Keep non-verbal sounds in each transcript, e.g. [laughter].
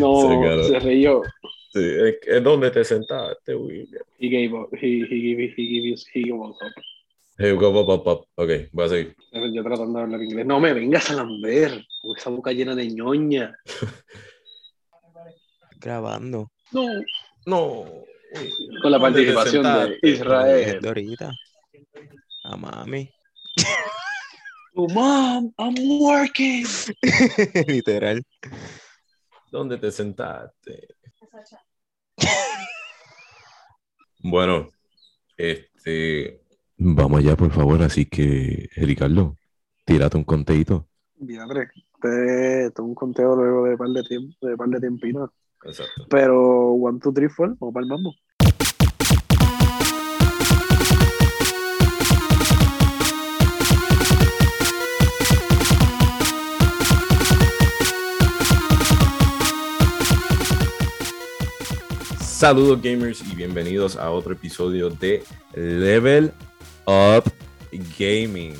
No, Sí, [laughs] se reyó. Sí, es, es donde te sentaste, William. He gave up. He, he, gave, he, gave, he gave up. Hey, go, pop. Ok, voy a seguir. Yo tratando de hablar inglés. No me vengas a lamber con esa boca llena de ñoña. [laughs] Grabando. No. No. Con la ¿Dónde participación de? Israel. De ahorita. A mami. Oh, mom, I'm working. [laughs] Literal. ¿Dónde te sentaste? [laughs] Bueno, este. Vamos allá, por favor. Así que, Ricardo, tírate un conteíto. Diadre, te tengo un conteo luego de par de tiempo, de par de tiempito. Exacto. Pero one, two, three, four, vamos para el mambo. Saludos, gamers, y bienvenidos a otro episodio de Level Up Gaming.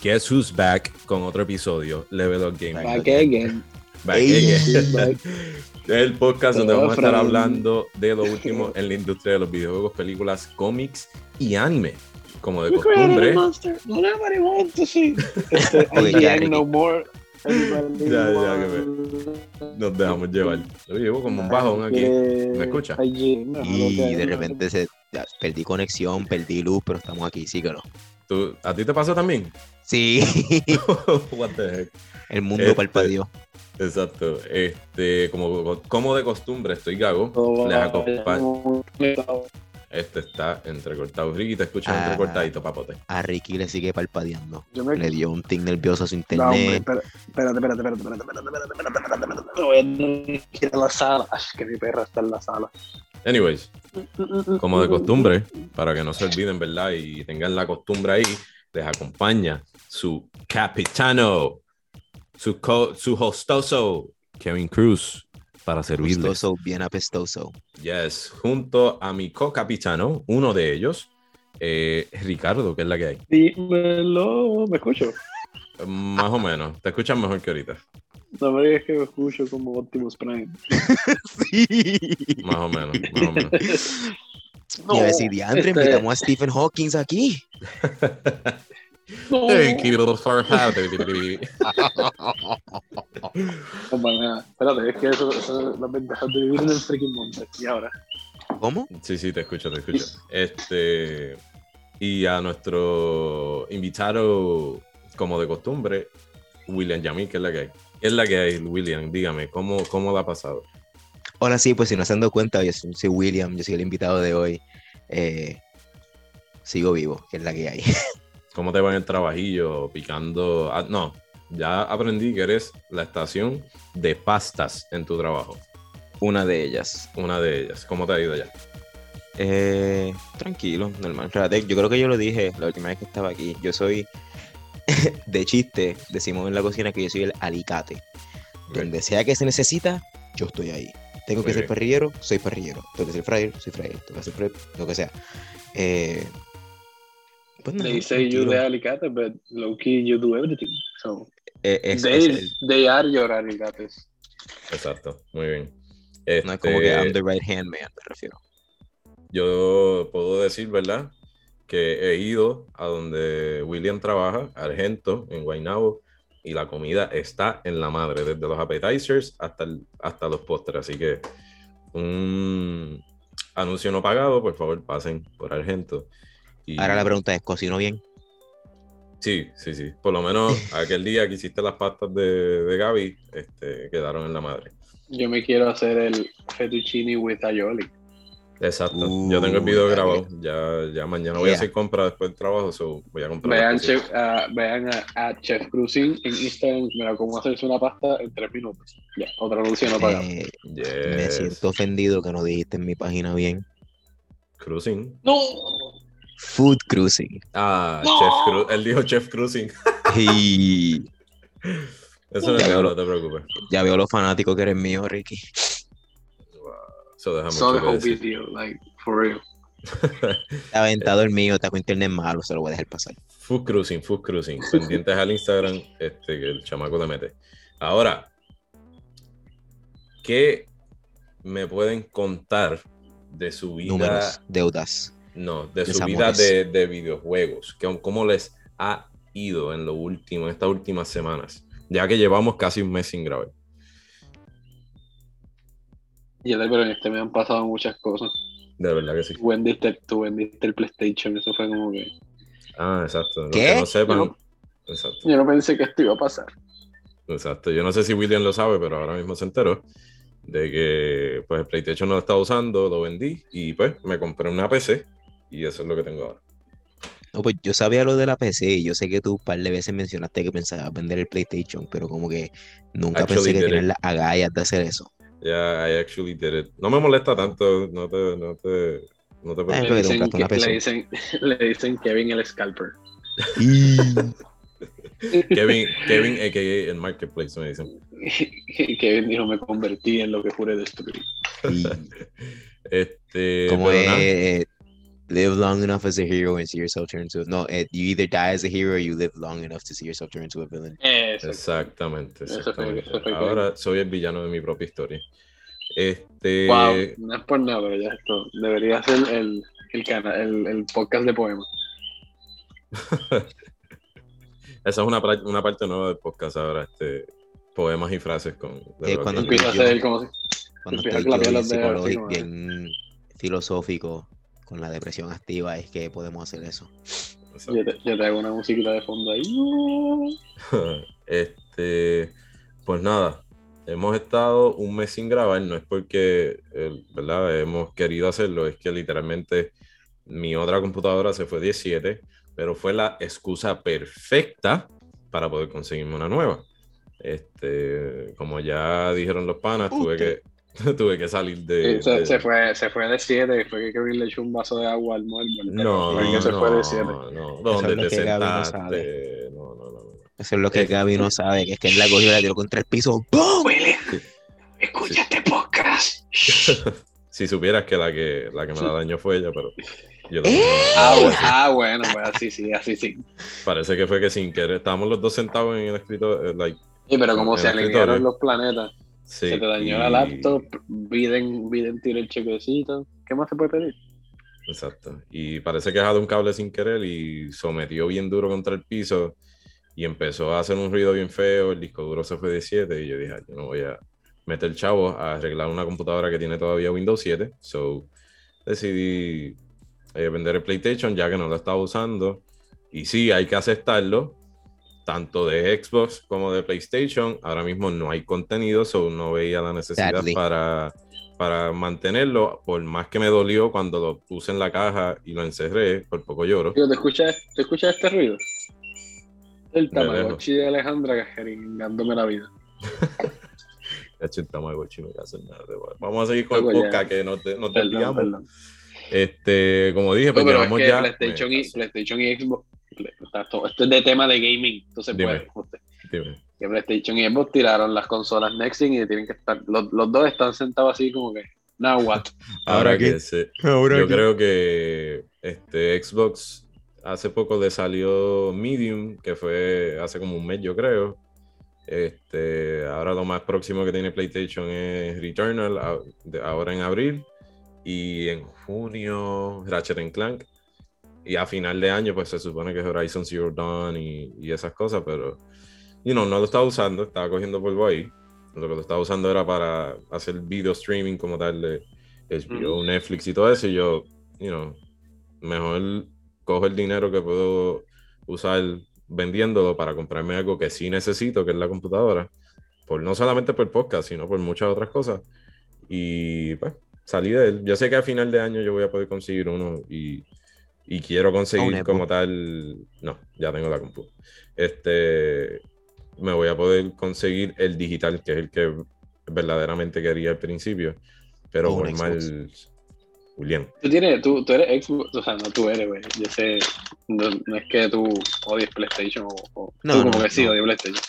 Guess who's back con otro episodio, Level Up Gaming. Back again. Back again. [laughs] el podcast donde vamos a estar hablando de lo último [laughs] en la industria de los videojuegos, películas, cómics y anime. Como de costumbre. monster. Nobody wants to see. [laughs] Este, no more. Ya, ya, wants- Nos dejamos llevar. Yo llevo como un bajón aquí. ¿Me escucha? Y de repente se, ya, perdí conexión, perdí luz, pero estamos aquí, síguelo. ¿Tú- ¿A ti te pasó también? Sí, [laughs] What the heck? el mundo Este- palpadeó. Exacto. Este, como, como de costumbre, estoy gago. Les acompaño. Este está entrecortado. Ricky, te escuchas Ah. entrecortadito, papote. A Ricky le sigue palpadeando. Me Le dio un tic nervioso a su No, hombre, internet. espérate, espérate, espérate, espérate, espérate, espérate, espérate, espérate, espérate, espérate. Voy a ir a la sala. Ay, que mi perra está en la sala. Anyways, como de costumbre, para que no se olviden, ¿verdad? Y tengan la costumbre ahí, les acompaña su capitano, su, co- su hostoso, Kevin Cruz, para servirles. Gustoso, bien apestoso. Yes, junto a mi co-capitano, uno de ellos, eh, Ricardo, que es la que hay. Dímelo, ¿me escucho? Más o menos, te escuchas mejor que ahorita. No me digas que me escucho como Optimus Prime. [laughs] Sí. Más o menos, más o menos. Y a decir, Diandre, este- invitamos a Stephen Hawking aquí. [laughs] No, Thank you for having me. [laughs] no, para nada. Espérate, es que eso, eso es la ventaja de vivir en el freaking monte. Y ahora, ¿Cómo? Sí, sí, te escucho, te escucho. Este, y a nuestro invitado, como de costumbre, William Yamil, que es la que hay. ¿Qué es la que hay, William? Dígame, ¿cómo, cómo la ha pasado? Hola, sí, pues si no se han dado cuenta, yo soy soy William, yo soy el invitado de hoy. Eh, sigo vivo, que es la que hay. [laughs] ¿Cómo te va en el trabajillo? Picando. ah, no, ya aprendí que eres la estación de pastas en tu trabajo. Una de ellas. Una de ellas. ¿Cómo te ha ido ya? Eh, tranquilo, normal. Yo creo que yo lo dije la última vez que estaba aquí. Yo soy, [laughs] de chiste, decimos en la cocina que yo soy el alicate. Donde sea que se necesita, yo estoy ahí. Tengo Muy que ser parrillero, soy parrillero. Tengo que ser fryer, soy fryer. Tengo que ser prep, lo que sea. Eh, pues nada, they say you the alicate, but low key you do everything. So, Eh, es- they, es el- they are your alicates. Exacto, muy bien. no es como que Este, I'm the right hand man, me refiero. yo puedo decir, ¿verdad? Que he ido a donde William trabaja, Argento, en Guaynabo, y la comida está en la madre, desde los appetizers hasta, el- hasta los postres. Así que un anuncio no pagado, por favor, pasen por Argento. Y- Ahora la pregunta es, ¿cocino bien? Sí, sí, sí. Por lo menos [laughs] aquel día que hiciste las pastas de, de Gaby, este, quedaron en la madre. Yo me quiero hacer el fettuccine with aioli. Exacto. Uh, Yo tengo el video grabado. Ya, ya mañana voy a hacer compra después del trabajo, so voy a comprar. Vean, chef, ah, vean a, a Chef Cruising en Instagram, mira cómo hacerse una pasta en tres minutos. Ya, otra anuncio no pagado. Eh, Me siento ofendido que no dijiste en mi página bien. Cruising. ¡No! Food Cruising. Ah, No. Chef Cru- Él dijo Chef Cruising. [laughs] Y Eso no bro. no te preocupes. ya veo lo fanático que eres mío, Ricky. Eso deja Saw the mucho whole que decir. video, like, for real. [laughs] Está aventado el mío, está con internet malo, se lo voy a dejar pasar. Food Cruising, Food Cruising. Pendientes al Instagram, este, que el chamaco le mete. Ahora, ¿qué me pueden contar de su vida? Números, deudas. No, de su vida de, de videojuegos. ¿Cómo, ¿Cómo les ha ido en lo último, en estas últimas semanas? Ya que llevamos casi un mes sin grabar. Y el pero en este me han pasado muchas cosas. De verdad que sí. Tú vendiste, tú vendiste el PlayStation, eso fue como que. Ah, exacto. Los ¿Qué? que no sepan. No. Exacto. Yo no pensé que esto iba a pasar. Exacto. Yo no sé si William lo sabe, pero ahora mismo se enteró de que pues el PlayStation no lo estaba usando, lo vendí y pues me compré una PC y eso es lo que tengo ahora. No, pues yo sabía lo de la PC y yo sé que tú un par de veces mencionaste que pensabas vender el PlayStation, pero como que nunca Actually pensé que it. las agallas de hacer eso. Ya, I actually did it. No me molesta tanto, no te, no te, no te Eh, Le dicen, que- le, dicen, [laughs] le dicen Kevin el Scalper. Y... [laughs] Kevin, Kevin, a.k.a. el Marketplace, me dicen. [laughs] Kevin dijo: Me convertí en lo que juré destruir. y Este, como es live long enough as a hero and see yourself turn into no, eh, you either die as a hero or you live long enough to see yourself turn into a villain. Exactamente, Ahora soy el villano de mi propia historia. Este, Wow, no es por nada, pero ya esto debería ser el, el, el, el podcast de poemas. [laughs] esa es una, una parte nueva del podcast ahora, este, poemas y frases con... Eh, cuando Empieza a ser como si. Cuando estoy a bien filosófico con la depresión activa, es que podemos hacer eso. Yo te, yo te hago una musiquita de fondo ahí. [laughs] este, pues nada, hemos estado un mes sin grabar, no es porque, eh, ¿verdad? Hemos querido hacerlo, es que literalmente mi otra computadora se fue 17, pero fue la excusa perfecta para poder conseguirme una nueva. Este, como ya dijeron los panas, tuve que, [laughs] tuve que salir de... Sí, se, de- se fue, se fue de 7, fue que Kevin le echó un vaso de agua al muerto. No, que se no, fue de 7. no, es ¿dónde lo te que Gaby no sentaste? No, no, no, no. Eso es lo que Eh. Gaby no sabe, que es que él la cogió y la tiró contra el piso. ¡Bum! Willy, Sí. escucha este podcast. [laughs] si supieras que la que la que me la dañó fue ella, pero yo lo- ¿Eh? Ah, bueno, ah, bueno, pues así sí, así sí. parece que fue que sin querer estábamos los dos sentados en el escritorio, eh, like, Sí, pero como se alinearon los planetas, sí, se te dañó y- la laptop, Biden, Biden tiró el chequecito. ¿Qué más se puede pedir? Exacto. Y parece que jaló un cable sin querer y sometió bien duro contra el piso y empezó a hacer un ruido bien feo, el disco duro se fue de 7 y yo dije, "Ay, yo no voy a meter chavo a arreglar una computadora que tiene todavía Windows 7, so decidí eh, vender el PlayStation ya que no lo estaba usando y sí, hay que aceptarlo, tanto de Xbox como de PlayStation, ahora mismo no hay contenido, so no veía la necesidad Sadly. para, para mantenerlo, por más que me dolió cuando lo puse en la caja y lo encerré, por poco lloro. Tío, ¿te escuchas, ¿te escuchas este ruido? El De Tamagotchi de Alejandra jeringándome la vida. [laughs] El Tamagotchi, no nada. de- Vamos a seguir con el podcast que no te, no te Perdón. Este, como dije, pues No, pero es que ya. PlayStation, y, PlayStation y Xbox. Esto esto es de tema de gaming, entonces Dime. puede. dime. Que PlayStation y Xbox tiraron las consolas Next Gen y tienen que estar. Los, los dos están sentados así como que. Now what? [laughs] Ahora, ¿Ahora que qué? se- [laughs] Ahora yo que- creo que este Xbox hace poco le salió Medium, que fue hace como un mes, yo creo. Este, ahora lo más próximo que tiene PlayStation es Returnal, ahora en abril. Y en junio, Ratchet and Clank. Y a final de año, pues se supone que es Horizon Zero Dawn y, y esas cosas, pero you know, no lo estaba usando, estaba cogiendo polvo ahí. Lo que lo estaba usando era para hacer video streaming como tal de HBO, Netflix y todo eso. Y yo, you know, mejor cojo el dinero que puedo usar vendiéndolo para comprarme algo que sí necesito, que es la computadora. Por, no solamente por podcast, sino por muchas otras cosas. Y pues salí de él. Yo sé que a final de año yo voy a poder conseguir uno y, y quiero conseguir como tal. No, ya tengo la compu. Este me voy a poder conseguir el digital, que es el que verdaderamente quería al principio. Pero por mal. Xbox. William. Tú, tienes, tú, tú eres Xbox, o sea, no tú eres, güey. Yo sé, no, no es que tú odies PlayStation o, o No, tú como no, que sí no. odias PlayStation.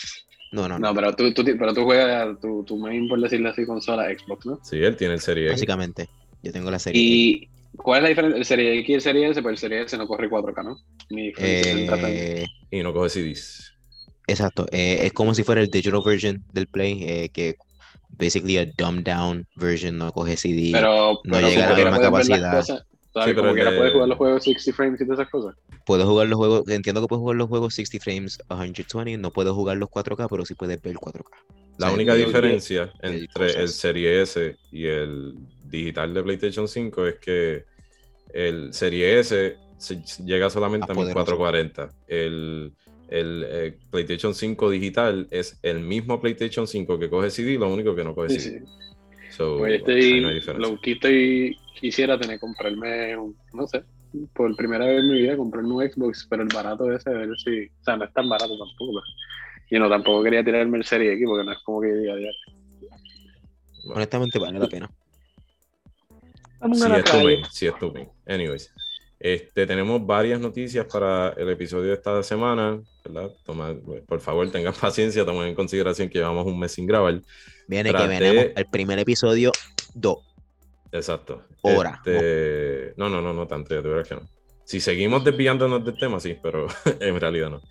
No, no, no. No, pero tú, tú, pero tú juegas tu, tu main, por decirlo así, consola Xbox, ¿no? Sí, él tiene el Serie X. Básicamente, yo tengo la serie. ¿Y cuál es la diferencia? El Serie X y el Serie S, pero el Serie S no corre 4K, ¿no? Ni 60 frames. Eh, Y no coge CDs. exacto. eh, es como si fuera el digital version del Play, eh, que basically a dumbed down version, no coge CD. Pero, no pero llega a la misma capacidad. cosas, ¿sabes? pero puedes jugar los juegos 60 frames y todas esas cosas. Puedo jugar los juegos, entiendo que puedes jugar los juegos 60 frames a 120, no puedo jugar los 4K, pero sí puedes ver 4K. La O sea, única diferencia entre el. Serie S y el digital de PlayStation 5 es que el Serie S se- llega solamente a poderoso. 1440. El, el, eh, PlayStation 5 digital es el mismo PlayStation 5 que coge CD, lo único que no coge Sí, CD. sí. So, Pues diferencia. lo que estoy, quisiera tener, comprarme, un, no sé, por primera vez en mi vida comprarme un Xbox, pero el barato ese, a ver si, o sea, no es tan barato tampoco. pero- Y no, tampoco quería tirarme el Serie X porque no es como que diga diario. Honestamente vale la pena. Vamos Sí, a la es tu calle. main, sí, es tu main. Anyways, este, tenemos varias noticias para el episodio de esta semana, ¿verdad? Toma, por favor, tengan [laughs] paciencia, tomen en consideración que llevamos un mes sin grabar. Viene Traté- que venimos el primer episodio 2. Exacto. Hora, Este, No, no, no, no tanto, de verdad que no. Si seguimos desviándonos del tema, sí, pero [laughs] en realidad no.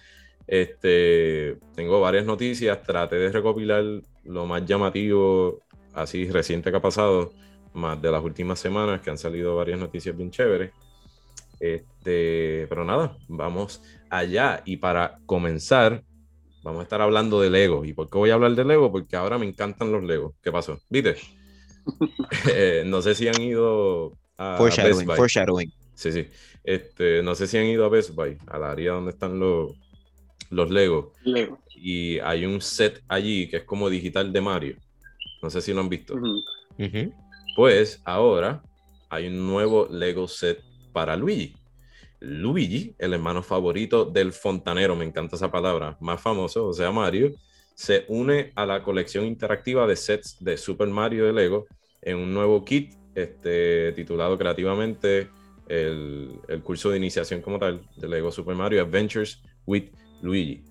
Este, tengo varias noticias, traté de recopilar lo más llamativo, así reciente que ha pasado, más de las últimas semanas, que han salido varias noticias bien chéveres. Este, pero nada, vamos allá. Y para comenzar, vamos a estar hablando de Lego. ¿Y por qué voy a hablar de Lego? Porque ahora me encantan los Legos. ¿Qué pasó? ¿Viste? [laughs] Eh, no sé si han ido a Best Foreshadowing, Buy. foreshadowing. Sí, sí. Este, no sé si han ido a Best Buy, al área donde están los, los. Lego. Y hay un set allí que es como digital de Mario. No sé si lo han visto. Pues ahora hay un nuevo Lego set para Luigi. Luigi, el hermano favorito del fontanero, me encanta esa palabra, más famoso, o sea, Mario, se une a la colección interactiva de sets de Super Mario de Lego en un nuevo kit este, titulado creativamente el, el curso de iniciación como tal de Lego Super Mario Adventures with Luigi.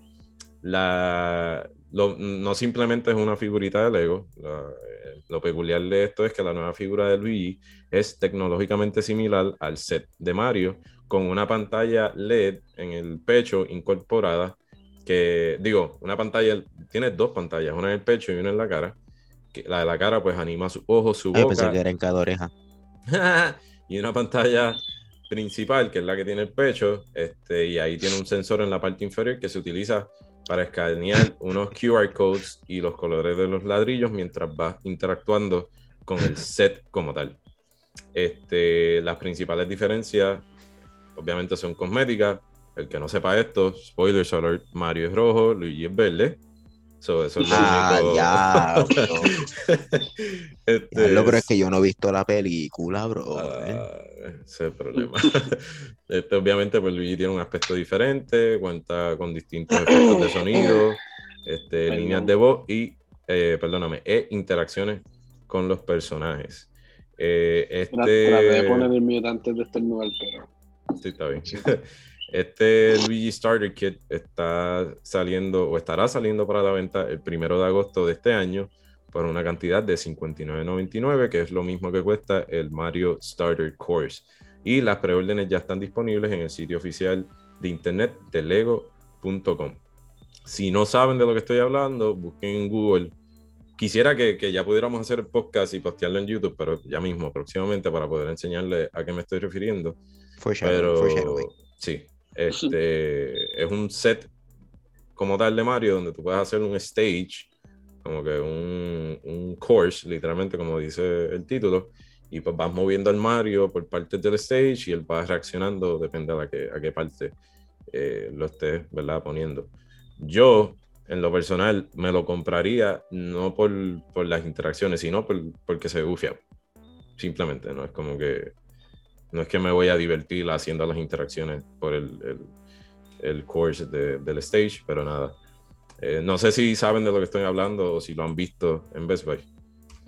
La, lo- no simplemente es una figurita de Lego, la- eh, lo peculiar de esto es que la nueva figura de Luigi es tecnológicamente similar al set de Mario, con una pantalla LED en el pecho incorporada, que digo, una pantalla, tiene dos pantallas, una en el pecho y una en la cara, que la de la cara pues anima sus ojos, su Ay, pensé boca, que era en cada oreja. [laughs] y una pantalla principal, que es la que tiene el pecho, este, y ahí tiene un sensor en la parte inferior que se utiliza para escanear unos QR codes y los colores de los ladrillos mientras va interactuando con el set como tal. Este, las principales diferencias, obviamente, son cosméticas. El que no sepa esto, spoilers alert, Mario es rojo, Luigi es verde. So, eso es lo Ah, único. [laughs] ya, bro. Este, pero es que yo no he visto la película, bro. eh. Ah, ese es el problema. [laughs] Este, obviamente, pues Luigi tiene un aspecto diferente, cuenta con distintos efectos de sonido, [coughs] este, Perdón. líneas de voz y, eh, perdóname, e interacciones con los personajes. Eh, Tra- Traté de este, poner el mute antes de estornudar, pero sí, está bien. [laughs] Este Luigi Starter Kit está saliendo o estará saliendo para la venta el primero de agosto de este año por una cantidad de $59.99, que es lo mismo que cuesta el Mario Starter Course. Y las preórdenes ya están disponibles en el sitio oficial de internet de lego.com. Si no saben de lo que estoy hablando, busquen en Google. Quisiera que, que ya pudiéramos hacer el podcast y postearlo en YouTube, pero ya mismo, próximamente, para poder enseñarle a qué me estoy refiriendo. Foreshadowing, Pero foreshadowing. sí, este es un set como tal de Mario donde tú puedes hacer un stage, como que un, un course, literalmente como dice el título, y pues vas moviendo al Mario por partes del stage y él va reaccionando, depende a, la que, a qué parte eh, lo estés, ¿verdad? Poniendo. Yo, en lo personal, me lo compraría no por, por las interacciones, sino por, porque se bufia. Simplemente, ¿no? Es como que no es que me voy a divertir haciendo las interacciones por el, el, el course de- del stage, pero nada. Eh, no sé si saben de lo que estoy hablando o si lo han visto en Best Buy.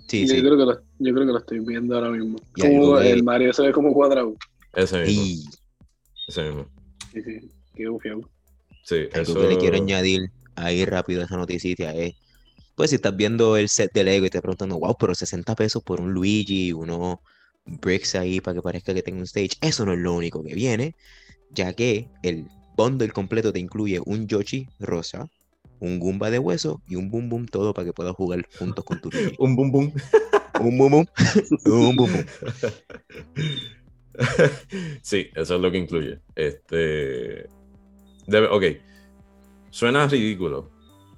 Sí, yo, sí. Creo que lo, yo creo que lo estoy viendo ahora mismo. Como el Mario se ve como cuadrado. Ese mismo. Y Ese mismo. Sí, sí, qué bufiado. Sí, algo eso. que le quiero añadir ahí rápido a esa noticia es, pues si estás viendo el set de Lego y te preguntando, wow, pero 60 pesos por un Luigi, unos bricks ahí para que parezca que tenga un stage, eso no es lo único que viene, ya que el bundle completo te incluye un Yoshi rosa, un Goomba de hueso y un Boom Boom todo para que puedas jugar juntos con tu Luigi. [laughs] Un boom boom. un Boom Boom, [laughs] un Boom Boom. [laughs] sí, eso es lo que incluye. Este. Debe, ok. Suena ridículo.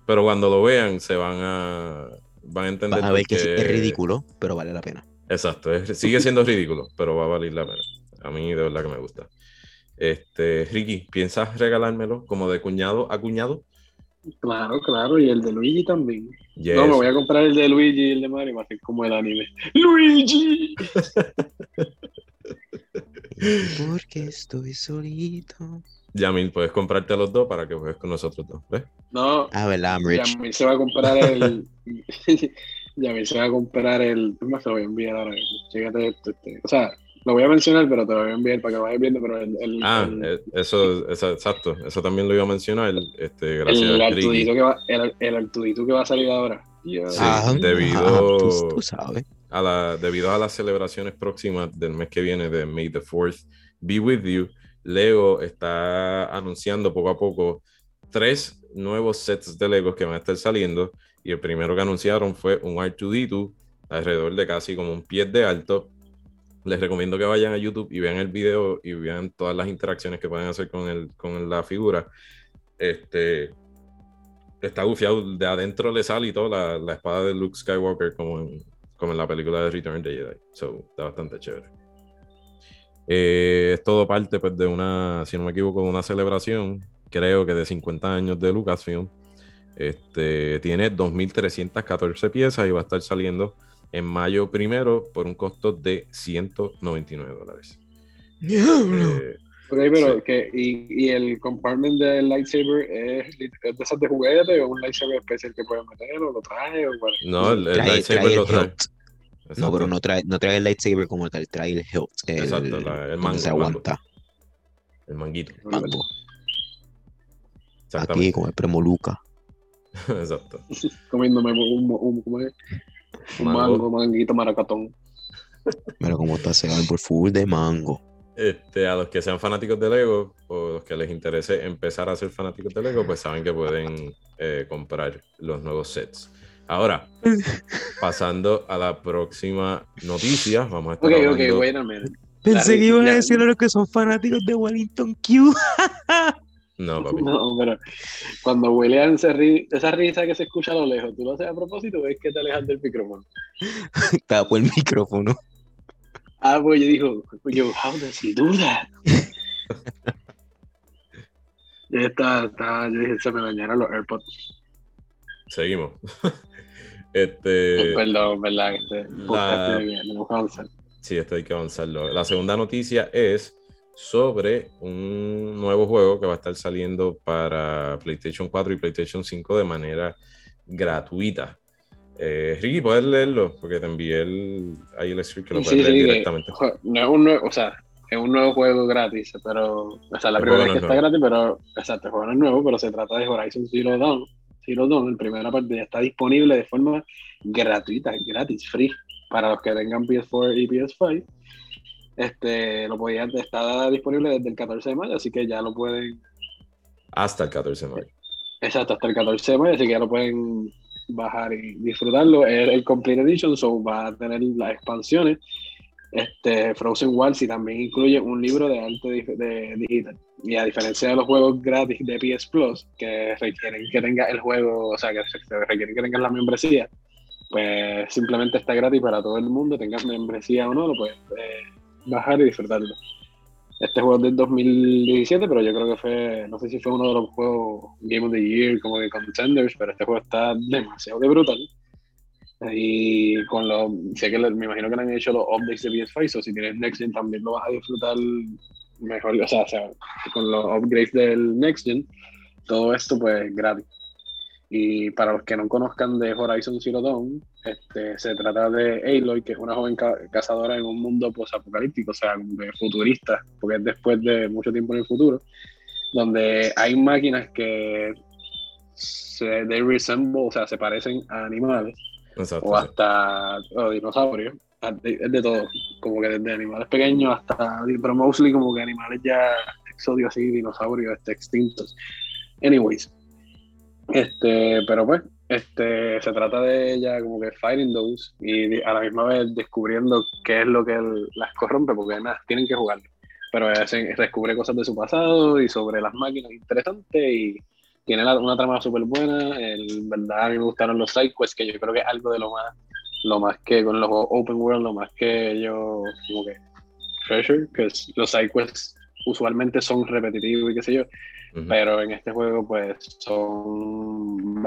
Pero cuando lo vean, se van a. Van a entender. Vas a ver que es ridículo, pero vale la pena. Exacto, es- sigue siendo ridículo, pero va a valer la pena. A mí de verdad que me gusta. Este, Ricky, ¿piensas regalármelo como de cuñado a cuñado? Claro, claro, y el de Luigi también. Yes. No, me voy a comprar el de Luigi y el de Mario, va a ser como el anime. ¡Luigi! Porque estoy solito. Yamil, puedes comprarte los dos para que juegues con nosotros dos. ¿Ves? No, Ah, verdad, I'm rich. Yamil se va a comprar el. [laughs] [laughs] Yamil se va a comprar el. Es más, te lo voy a enviar ahora mismo. Chécate esto. Este. O sea, lo voy a mencionar, pero te lo voy a enviar para que lo vayas viendo. Pero el. el Ah, el- eh, eso, eso, exacto. Eso también lo iba a mencionar. Este, gracias, el. Artudito que va, el, el Artudito que va a salir ahora. Sí, Ah, debido- ah, tú, tú sabes. a la, debido a las celebraciones próximas del mes que viene de May the 4th Be With You, Lego está anunciando poco a poco tres nuevos sets de Legos que van a estar saliendo. Y el primero que anunciaron fue un R2D2 alrededor de casi como un pie de alto. Les recomiendo que vayan a YouTube y vean el video y vean todas las interacciones que pueden hacer con, el, con la figura. Este está gufiado, de adentro le sale y todo la, espada de Luke Skywalker como en, como en la película de Return of Jedi. So, está bastante chévere. Eh, es todo parte pues, de una, si no me equivoco, de una celebración, creo que de 50 años de Lucasfilm. Este, tiene 2.314 piezas y va a estar saliendo en mayo primero por un costo de 199 dólares. Eh, Ok, pero Sí. que, y, y el compartment del lightsaber es, es de esas de juguete o un lightsaber especial que puedes meter o lo trae o cuál? no, el, el Trae, lightsaber trae lo trae. No, pero no trae, no trae el lightsaber como tal, trae el hilt. El, Exacto, la- el mango, se el mango. aguanta. El manguito. Mango. Aquí, como el Premoluca. [laughs] Exacto. [laughs] Comiéndome un, un, ¿cómo es? un Mango. mango, manguito, maracatón. [laughs] Mira cómo está ese árbol full de mango. Este, a los que sean fanáticos de Lego o los que les interese empezar a ser fanáticos de Lego, pues saben que pueden eh, comprar los nuevos sets. Ahora, pasando a la próxima noticia, vamos a estar Ok, ok, hablando- wait a minute. Pensé que iban a decir a los que son fanáticos de Wellington Q. No, [laughs] papi. No, pero cuando William se ríe, esa risa que se escucha a lo lejos, ¿tú lo haces a propósito es que te alejas del micrófono? [laughs] Tapo el micrófono. Ah, pues yo digo, yo, how does he do that? Ya está, está, yo dije, se me dañaron los AirPods. Seguimos. [laughs] Este, Perdón, ¿verdad? Este, que avanzar. sí, esto hay que avanzarlo. La segunda noticia es sobre un nuevo juego que va a estar saliendo para PlayStation 4 y PlayStation 5 de manera gratuita. Eh, Ricky, ¿puedes leerlo? Porque te envié el, ahí el script que lo Sí, puedes sí, leer directamente. no es un nuevo, o sea, es un nuevo juego gratis, pero, o sea, la El primera vez que es está gratis, pero, exacto, el juego no es nuevo, pero se trata de Horizon Zero Dawn. Zero Dawn, la primera parte ya está disponible de forma gratuita, gratis, free, para los que tengan PS4 y PS5. Este, lo podían, está disponible desde el 14 de mayo, así que ya lo pueden, Hasta el 14 de mayo. exacto, hasta el 14 de mayo, así que ya lo pueden bajar y disfrutarlo. Es el Complete Edition, so va a tener las expansiones. Este, Frozen Wilds y también incluye un libro de arte dif- de, digital. Y a diferencia de los juegos gratis de PS Plus, que requieren que tenga el juego, o sea, que requieren que tengas la membresía, pues simplemente está gratis para todo el mundo, tengas membresía o no, lo puedes eh, bajar y disfrutarlo. Este juego es del 2017, pero yo creo que fue, no sé si fue uno de los juegos Game of the Year, como de Contenders, pero este juego está demasiado de brutal. Y con los, sé que le- me imagino que le han hecho los updates de PS5, o si tienes Next Gen también lo vas a disfrutar mejor, o sea, o sea, con los upgrades del Next Gen, todo esto pues gratis. Y para los que no conozcan de Horizon Zero Dawn, este, se trata de Aloy, que es una joven ca- cazadora en un mundo posapocalíptico, o sea, futurista, porque es después de mucho tiempo en el futuro, donde hay máquinas que se they resemble, o sea, se parecen a animales Exacto. o sí. hasta o dinosaurios, de- es de todo, como que desde animales pequeños hasta, pero mostly como que animales ya exóticos así, dinosaurios este, extintos. Anyways, Este, pero pues, este, se trata de ella como que fighting those y a la misma vez descubriendo qué es lo que las corrompe, porque nada, tienen que jugar. Pero ella se- descubre cosas de su pasado y sobre las máquinas interesantes y tiene la- una trama súper buena. El verdad, a mí me gustaron los sidequests, que yo creo que es algo de lo más, lo más que con los open world, lo más que yo como que treasure, que es- los sidequests usualmente son repetitivos y qué sé yo, Ujú. pero en este juego pues son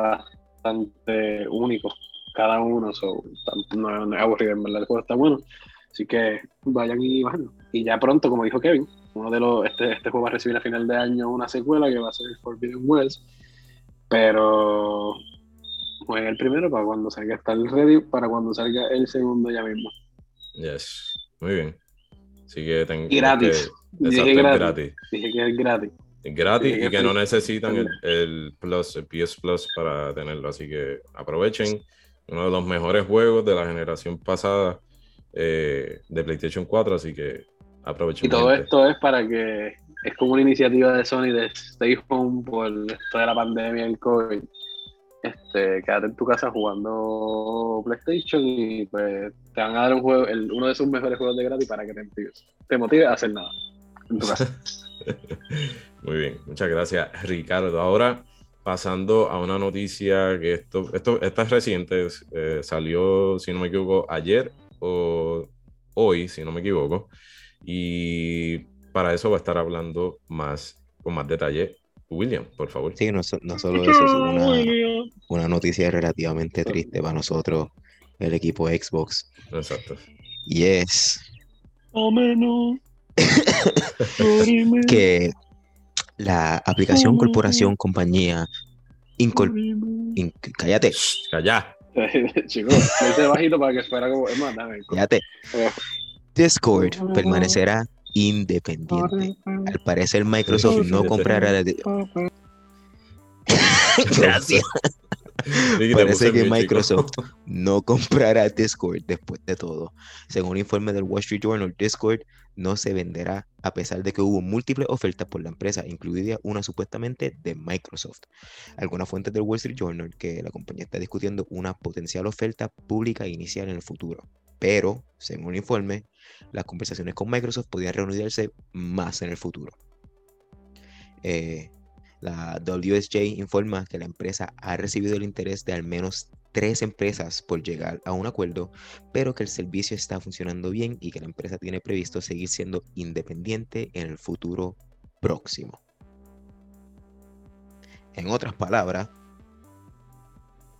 bastante únicos cada uno, so, no, no es aburrido, en verdad el juego está bueno, así que vayan y bajen. Y ya pronto, como dijo Kevin, uno de los, este, este juego va a recibir a final de año una secuela que va a ser Forbidden West, pero jueguen el primero para cuando salga estar ready, para cuando salga el segundo ya mismo. Yes. Muy bien. Así que tengo Y gratis. Dije Exacto, es gratis. gratis. Dije que es gratis. Gratis Sí, y que no necesitan el, el Plus, el PS Plus para tenerlo. Así que aprovechen uno de los mejores juegos de la generación pasada eh, de PlayStation 4. Así que aprovechen. Y todo gente. esto es para que es como una iniciativa de Sony de stay home por esto de la pandemia el COVID. Este, quédate en tu casa jugando PlayStation y pues te van a dar un juego, el- uno de sus mejores juegos de gratis para que te te motive a hacer nada en tu casa. [laughs] Muy bien, muchas gracias, Ricardo. Ahora, pasando a una noticia que esto, esto esta es reciente, eh, salió, si no me equivoco, ayer o hoy, si no me equivoco, y para eso va a estar hablando más, con más detalle, William, por favor. Sí, no, so- no solo eso, es una, una noticia relativamente triste para nosotros, el equipo Xbox, Exacto. y es [laughs] que la aplicación, corporación, compañía, incor- in- cállate, Calla. [laughs] Chicos, bajito para que fuera como. Es más, dame. cállate, Eh, Discord permanecerá independiente. Al parecer Microsoft no comprará la... [laughs] [laughs] Gracias. Parece que. Microsoft no comprará Discord después de todo. Según un informe del Wall Street Journal, Discord no se venderá a pesar de que hubo múltiples ofertas por la empresa, incluida una supuestamente de Microsoft. Algunas fuentes del Wall Street Journal que la compañía está discutiendo una potencial oferta pública inicial en el futuro. Pero, según el informe, las conversaciones con Microsoft podrían reanudarse más en el futuro. Eh, la WSJ informa que la empresa ha recibido el interés de al menos tres empresas por llegar a un acuerdo, pero que el servicio está funcionando bien y que la empresa tiene previsto seguir siendo independiente en el futuro próximo. En otras palabras,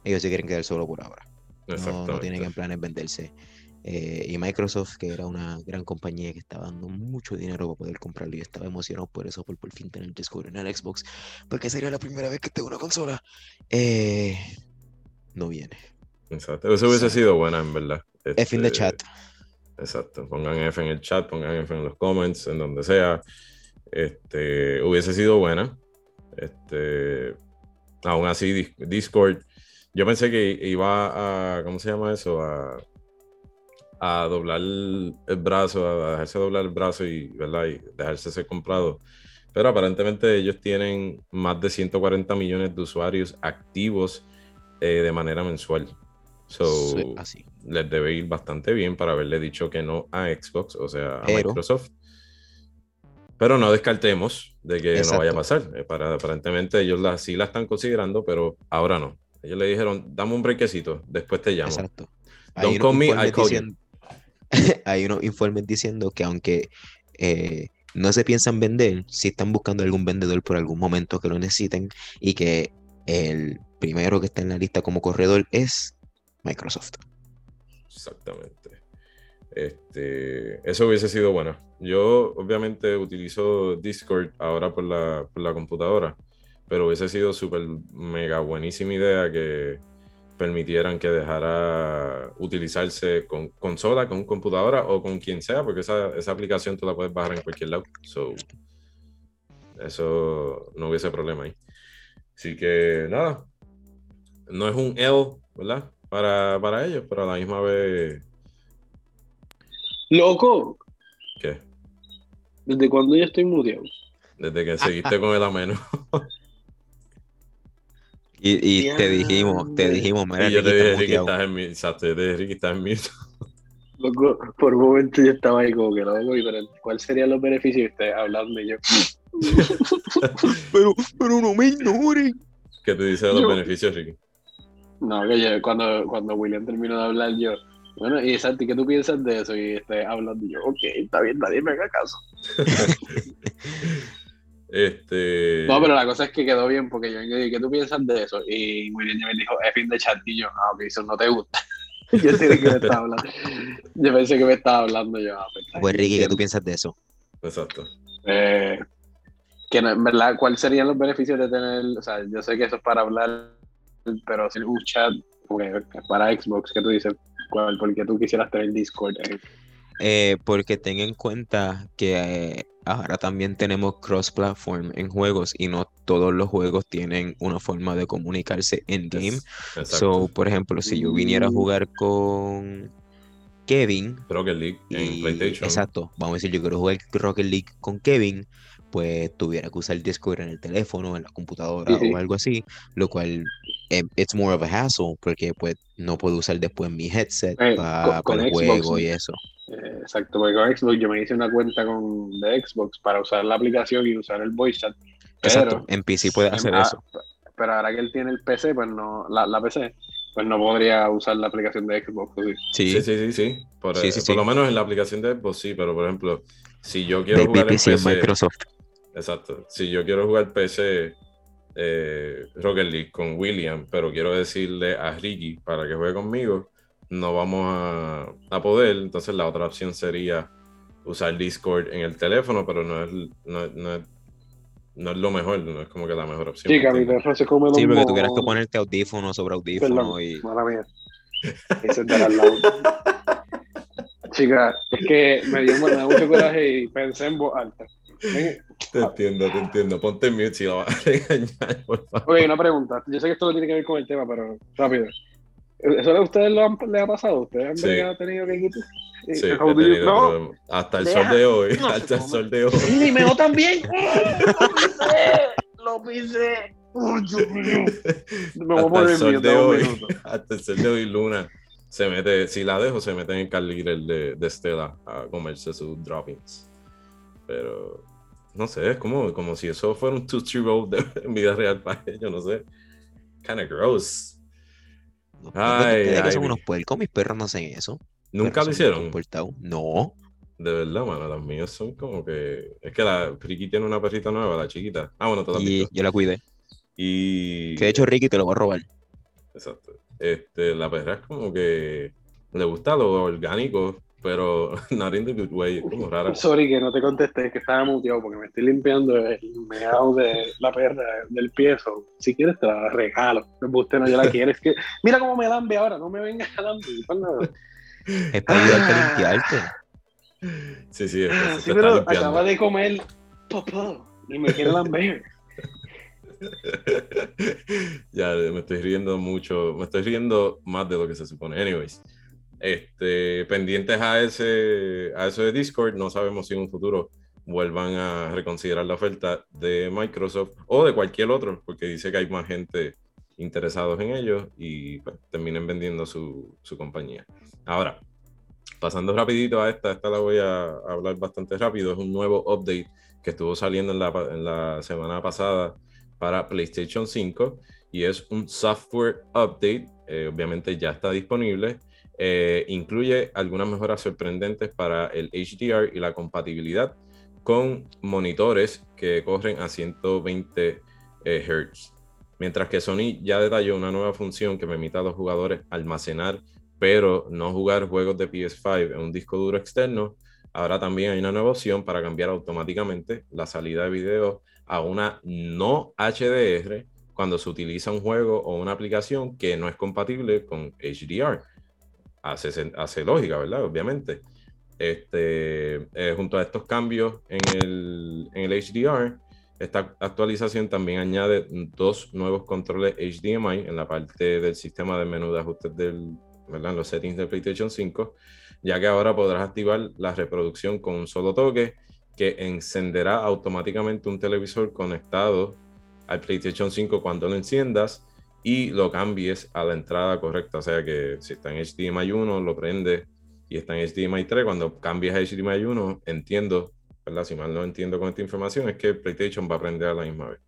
ellos se quieren quedar solo por ahora. No, no tienen en planes venderse. Eh, y Microsoft, que era una gran compañía que estaba dando mucho dinero para poder comprarlo y estaba emocionado por eso, por por fin tener Discord en el Xbox, porque sería la primera vez que tengo una consola, eh, no viene. Exacto. Eso hubiese sido buena, en verdad. F in the Este, chat. Exacto. Pongan F en el chat, pongan F en los comments, en donde sea. Este, hubiese sido buena. Este, aún así, Dis- Discord. Yo pensé que iba a, ¿cómo se llama eso? A, a doblar el brazo, a dejarse doblar el brazo y, ¿verdad? y dejarse ser comprado. Pero aparentemente ellos tienen más de 140 millones de usuarios activos eh, de manera mensual. So, Sí, así. les debe ir bastante bien para haberle dicho que no a Xbox, o sea, a Pero- Microsoft. Pero no descartemos de que no vaya a pasar. Eh, Para, aparentemente ellos la, sí la están considerando, pero ahora no. Ellos le dijeron, dame un brequecito, después te llamo. Exacto. Don't call me, I call you. [laughs] hay unos informes diciendo que aunque eh, no se piensan vender, si están buscando algún vendedor por algún momento que lo necesiten y que el primero que está en la lista como corredor es Microsoft. Exactamente. Este, eso hubiese sido bueno. Yo obviamente utilizo Discord ahora por la, por la computadora, pero hubiese sido súper mega buenísima idea que permitieran que dejara utilizarse con consola, con computadora o con quien sea, porque esa, esa aplicación tú la puedes bajar en cualquier lado. So, eso no hubiese problema ahí. Así que nada, no es un L, ¿verdad? Para, para ellos, pero a la misma vez, Loco, ¿qué? ¿desde cuándo yo estoy muteado? Desde que seguiste con el ameno. [laughs] Y, y te dijimos, te dijimos, mira, Y yo te dije, Ricky, estás en mi. Exacto, yo te dije, Ricky, estás en mi. Loco, por un momento yo estaba ahí como que no vengo, pero ¿cuáles serían los beneficios de ustedes hablando y yo? [laughs] Pero, pero no me ignoren. ¿Qué te dice de los Yo- beneficios, Ricky? No, que yo, cuando, cuando William terminó de hablar, yo, bueno, y Santi, ¿qué tú piensas de eso? Y este, hablando, y yo, ok, está bien, nadie me haga caso. [laughs] Este. No, pero la cosa es que quedó bien, porque yo dije, ¿qué tú piensas de eso? Y William ya me dijo, es fin de chat, y yo, ah, ok, eso no te gusta. [laughs] yo pensé que me estaba [laughs] hablando. Yo pensé que me estaba hablando yo. Ah, pues, Pues Ricky, ¿qué tú piensas de eso? Exacto. Eh, que no, en verdad, ¿cuáles serían los beneficios de tener, o sea, yo sé que eso es para hablar, pero si un chat para Xbox, ¿qué tú dices? ¿Cuál, ¿Por qué tú quisieras tener Discord? ahí? Eh, porque ten en cuenta que eh, ahora también tenemos cross-platform en juegos y no todos los juegos tienen una forma de comunicarse en game. Es- Exacto. So, por ejemplo, si yo viniera a Mm. jugar con Kevin, Rocket League en y- PlayStation. exacto, vamos a decir, yo quiero jugar Rocket League con Kevin, pues tuviera que usar Discord en el teléfono, en la computadora Sí, sí. o algo así, lo cual eh, it's more of a hassle porque pues no puedo usar después mi headset Eh, para con- con el Xbox, juego y eso. Eh, exacto, porque con Xbox yo me hice una cuenta con, de Xbox para usar la aplicación y usar el voice chat. Exacto, Pero, en PC puedes hacer eso. pero ahora que él tiene el PC, pues no, la, la PC, pues no podría usar la aplicación de Xbox. ¿sí? Sí, Sí, sí, sí, sí. Por, Sí, eh, sí, por sí. lo menos en la aplicación de Xbox sí, pero por ejemplo, si yo quiero Baby jugar en PC en PC, Microsoft. Exacto, si yo quiero jugar PC eh, Rocket League con William, pero quiero decirle a Ricky para que juegue conmigo, no vamos a, a poder. Entonces la otra opción sería usar Discord en el teléfono, pero no es, no, no es, no es lo mejor, no es como que la mejor opción. Sí, que a mi perro se come Sí, porque tuvieras que mocos. ponerte audífono sobre audífono Perdón, y... mala mía. Al lado. [laughs] Chica, es que me dio, me da mucho coraje y pensé en voz alta. Te entiendo, te entiendo. Ponte en mute si lo vas a regañar, por favor. Oye, una pregunta. Yo sé que esto no tiene que ver con el tema, pero rápido. ¿Eso a ustedes lo han, les ha pasado? ¿Ustedes han Sí. tenido que quitar? Sí, Eh, he tenido no. Hasta el Deja- sol de hoy. no, hasta el no, sol de hoy. Sí, y meo también. [laughs] Lo pisé. Uy, Dios mío. [laughs] Me voy a hasta poner el sol de hoy. [laughs] Hasta el sol de hoy, Luna se mete. Si la dejo, se mete en el carril de, de Stella a comerse sus droppings. Pero no sé, es como, como si eso fuera un Tootsie Roll de [laughs] en vida real para ellos, no sé. Kinda gross. No, Ay, ustedes que ay, son unos puercos, mis perros no hacen eso. Nunca lo hicieron. No. De verdad, mano, las mías son como que. Es que la Ricky tiene una perrita nueva, la chiquita. Ah, bueno, te la has Y yo la cuidé. Y. Que de hecho Ricky te lo va a robar. Exacto. Este, la perra es como que le gusta lo orgánico, pero [laughs] not in the good way, es como rara. Sorry que no te contesté, que estaba muteado porque me estoy limpiando el meado de la perra del pie. so, Si quieres te la regalo. Usted no, yo la quiero. Es que, mira cómo me lambe ahora, no me vengas a lambe. Es para ayudarte a limpiarte. Sí, sí, es Sí, pero limpiando. acaba de comer papá y me quiere lamber. [laughs] ya me estoy riendo mucho, me estoy riendo más de lo que se supone. Anyways, este, pendientes a ese, a eso de Discord, no sabemos si en un futuro vuelvan a reconsiderar la oferta de Microsoft o de cualquier otro, porque dice que hay más gente interesados en ellos y pues, terminen vendiendo su, compañía. Ahora, pasando rapidito a esta, esta la voy a hablar bastante rápido, es un nuevo update que estuvo saliendo en la, en la semana pasada para PlayStation 5 y es un software update, eh, obviamente ya está disponible, eh, incluye algunas mejoras sorprendentes para el HDR y la compatibilidad con monitores que corren a 120 eh, Hz. Mientras que Sony ya detalló una nueva función que permite a los jugadores almacenar, pero no jugar juegos de PS5 en un disco duro externo, ahora también hay una nueva opción para cambiar automáticamente la salida de video a una no HDR cuando se utiliza un juego o una aplicación que no es compatible con HDR. Hace, lógica, ¿verdad? Obviamente. Este, eh, junto a estos cambios en el, en el HDR, esta actualización también añade dos nuevos controles HDMI en la parte del sistema de menú de ajustes del, ¿verdad? En los settings de PlayStation 5, ya que ahora podrás activar la reproducción con un solo toque que encenderá automáticamente un televisor conectado al PlayStation 5 cuando lo enciendas y lo cambies a la entrada correcta. O sea que si está en HDMI 1, lo prende y está en HDMI 3, cuando cambies a HDMI 1, entiendo, ¿verdad? Si mal no entiendo con esta información, es que PlayStation va a prender a la misma vez.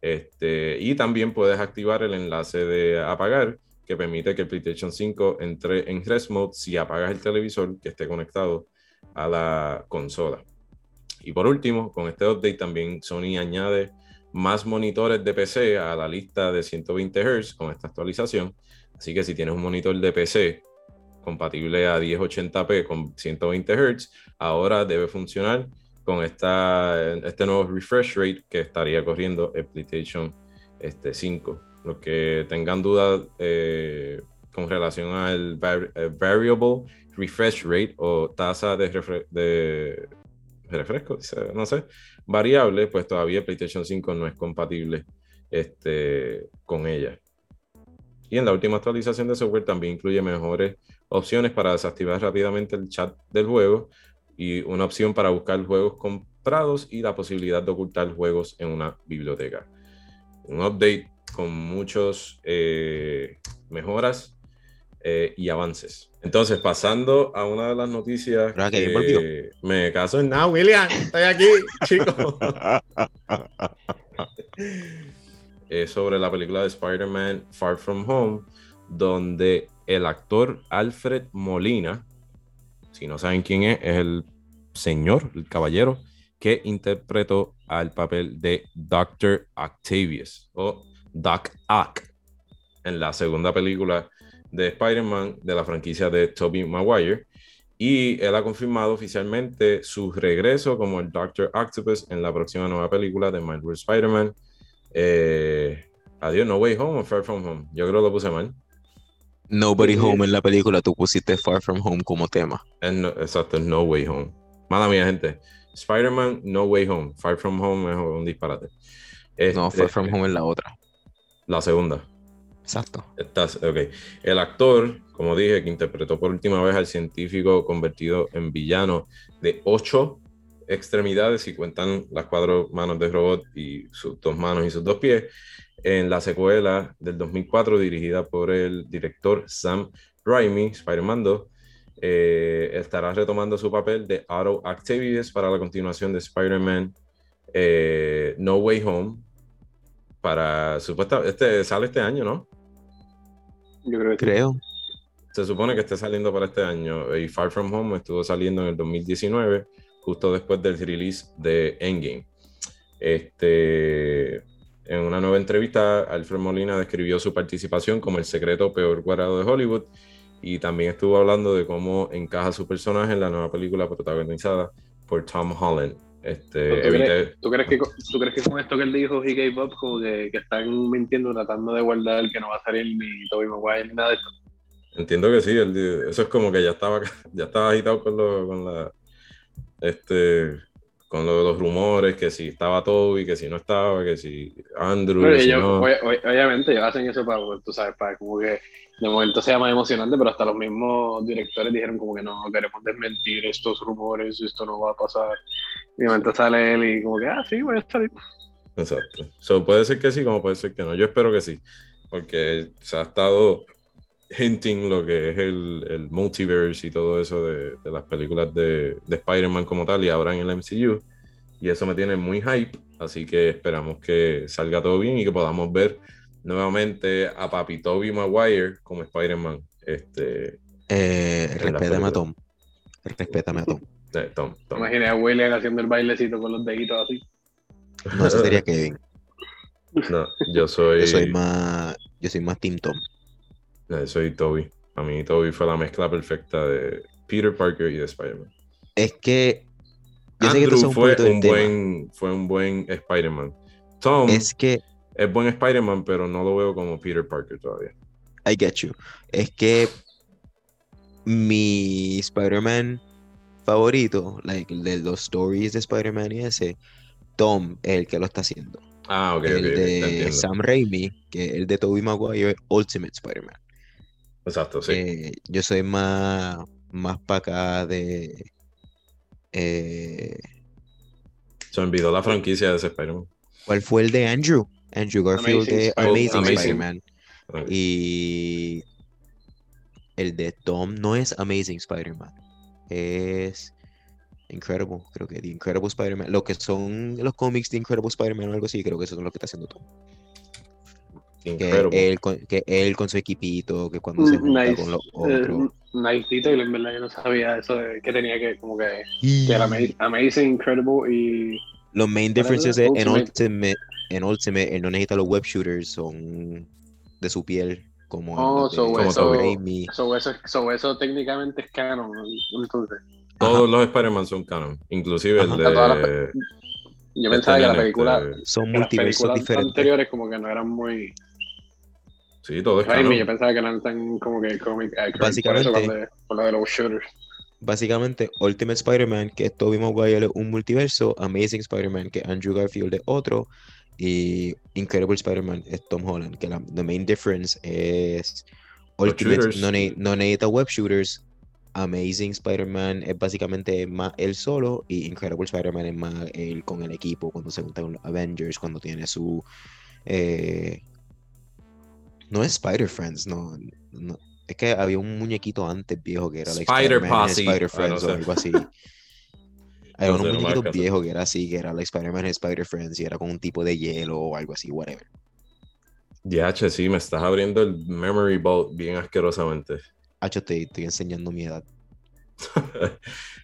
Este, y también puedes activar el enlace de apagar, que permite que el PlayStation 5 entre en rest mode si apagas el televisor que esté conectado a la consola. Y por último, con este update también Sony añade más monitores de PC a la lista de 120 Hz con esta actualización. Así que si tienes un monitor de PC compatible a 1080p con 120 Hz, ahora debe funcionar con esta, este nuevo refresh rate que estaría corriendo el PlayStation este, 5. Los que tengan dudas eh, con relación al eh, variable refresh rate o tasa de, de refresco, no sé, variable, pues todavía PlayStation 5 no es compatible este, con ella. Y en la última actualización de software también incluye mejores opciones para desactivar rápidamente el chat del juego y una opción para buscar juegos comprados y la posibilidad de ocultar juegos en una biblioteca. Un update con muchos eh, mejoras eh, y avances. Entonces, pasando a una de las noticias que me caso en nada, William, estoy aquí, [laughs] chicos. es sobre la película de Spider-Man Far From Home, donde el actor Alfred Molina, si no saben quién es, es el señor, el caballero, que interpretó al papel de Dr. Octavius o Doc Ock en la segunda película de Spider-Man de la franquicia de Tobey Maguire. Y él ha confirmado oficialmente su regreso como el Doctor Octopus en la próxima nueva película de Marvel Spider-Man. Eh, adiós, No Way Home o Far From Home. Yo creo que lo puse mal. Nobody Home en la película, tú pusiste Far From Home como tema. exacto, No Way Home. Mala mía, gente. Spider-Man, No Way Home. Far From Home es un disparate. no, Far From Home es la otra. La segunda. Exacto. Estás, okay. El actor, como dije, que interpretó por última vez al científico convertido en villano de ocho extremidades, si cuentan las cuatro manos de robot y sus dos manos y sus dos pies, en la secuela del 2004 dirigida por el director Sam Raimi, Spider-Man 2, eh, estará retomando su papel de Auto Activities para la continuación de Spider-Man eh, No Way Home, para supuestamente este sale este año, ¿no? Yo creo que creo. Se supone que esté saliendo para este año y Far From Home estuvo saliendo en el 2019, justo después del release de Endgame. Este, en una nueva entrevista, Alfred Molina describió su participación como el secreto peor guardado de Hollywood y también estuvo hablando de cómo encaja su personaje en la nueva película protagonizada por Tom Holland. Este, ¿Tú, crees, que, ¿Tú crees que con esto que él dijo he gave up, como que, que, están mintiendo, tratando de guardar que no va a salir ni Tobey Maguire ni nada de eso? Entiendo que sí, eso es como que ya estaba, [laughs] ya estaba agitado con, lo, con la este con lo de los rumores, que si estaba Toby, que si no estaba, que si Andrew. obviamente ellos hacen eso para, tú sabes, para como que de momento sea más emocionante, pero hasta los mismos directores dijeron como que no, queremos desmentir estos rumores, esto no va a pasar. Y de momento sale él y como que, ah, sí, voy a estar Exacto. So, puede ser que sí, como puede ser que no. Yo espero que sí, porque se ha estado hinting lo que es el, el multiverse y todo eso de, de las películas de, de Spider-Man como tal y ahora en el MCU. Y eso me tiene muy hype, así que esperamos que salga todo bien y que podamos ver nuevamente a Papi Toby Maguire como Spider-Man. Este, eh, respétame a Tom. Respétame a Tom. Eh, Tom, Tom. Imaginé a William haciendo el bailecito con los deditos así. No, eso sería Kevin. [laughs] No, yo soy. Yo soy más. Yo soy más Team Tom. Soy Toby. A mí Toby fue la mezcla perfecta de Peter Parker y de Spider-Man. Es que. Yo Andrew sé que fue, un, buen, fue un buen Spider-Man. Tom. Es que es buen Spider-Man, pero no lo veo como Peter Parker todavía. I get you. Es que mi Spider-Man favorito, like, el de los stories de Spider-Man y ese, Tom es el que lo está haciendo. Ah, ok, el ok. de Sam Raimi, que es el de Tobey Maguire, Ultimate Spider-Man. Exacto, sí. Eh, yo soy más, más para acá de. Eh, Se olvidó la franquicia de ese Spider-Man. ¿Cuál fue el de Andrew? Andrew Garfield de Amazing, Spider-Man. Ok. Y el de Tom no es Amazing Spider-Man, es Incredible, creo que The Incredible Spider-Man. Lo que son los cómics de Incredible Spider-Man o algo así, creo que eso es lo que está haciendo Tom. Que él, con, que él con su equipito, que cuando se junta Nice. con los Eh, otros. nice detail, en verdad yo no sabía eso de que tenía que, como que, Y que era ama- Amazing, Incredible y los main differences es en Ultimate. En Ultimate, él no necesita los web shooters, son de su piel, como Oh, so Como eso, so eso, so eso técnicamente es canon, entonces. Todos los Spider-Man son canon, inclusive Ajá. el de... Yo este pensaba que la película, este, Son que las multiversos películas diferentes. anteriores como que no eran muy Sí, todo es yo pensaba que eran tan como que comic accurate, Básicamente- por eso cuando- por lo de los shooters. Básicamente, Ultimate Spider-Man, que es Tobey Maguire, es un multiverso, Amazing Spider-Man, que es Andrew Garfield es otro, y Incredible Spider-Man es Tom Holland, que la the main difference es Ultimate. No, ne- no necesita web shooters, Amazing Spider-Man es básicamente más él solo, y Incredible Spider-Man es más él con el equipo, cuando se junta con los Avengers, cuando tiene su... eh, no es Spider-Friends, no, no, es que había un muñequito antes viejo que era like Spider Posse. Spider Ah, Friends o algo así. [laughs] Había No hagas caso. viejos que era así, que era like Spider-Man Spider Friends y era con un tipo de hielo o algo así, whatever. DH, sí, me estás abriendo el Memory Vault bien asquerosamente. Hacho, te estoy enseñando mi edad. [laughs]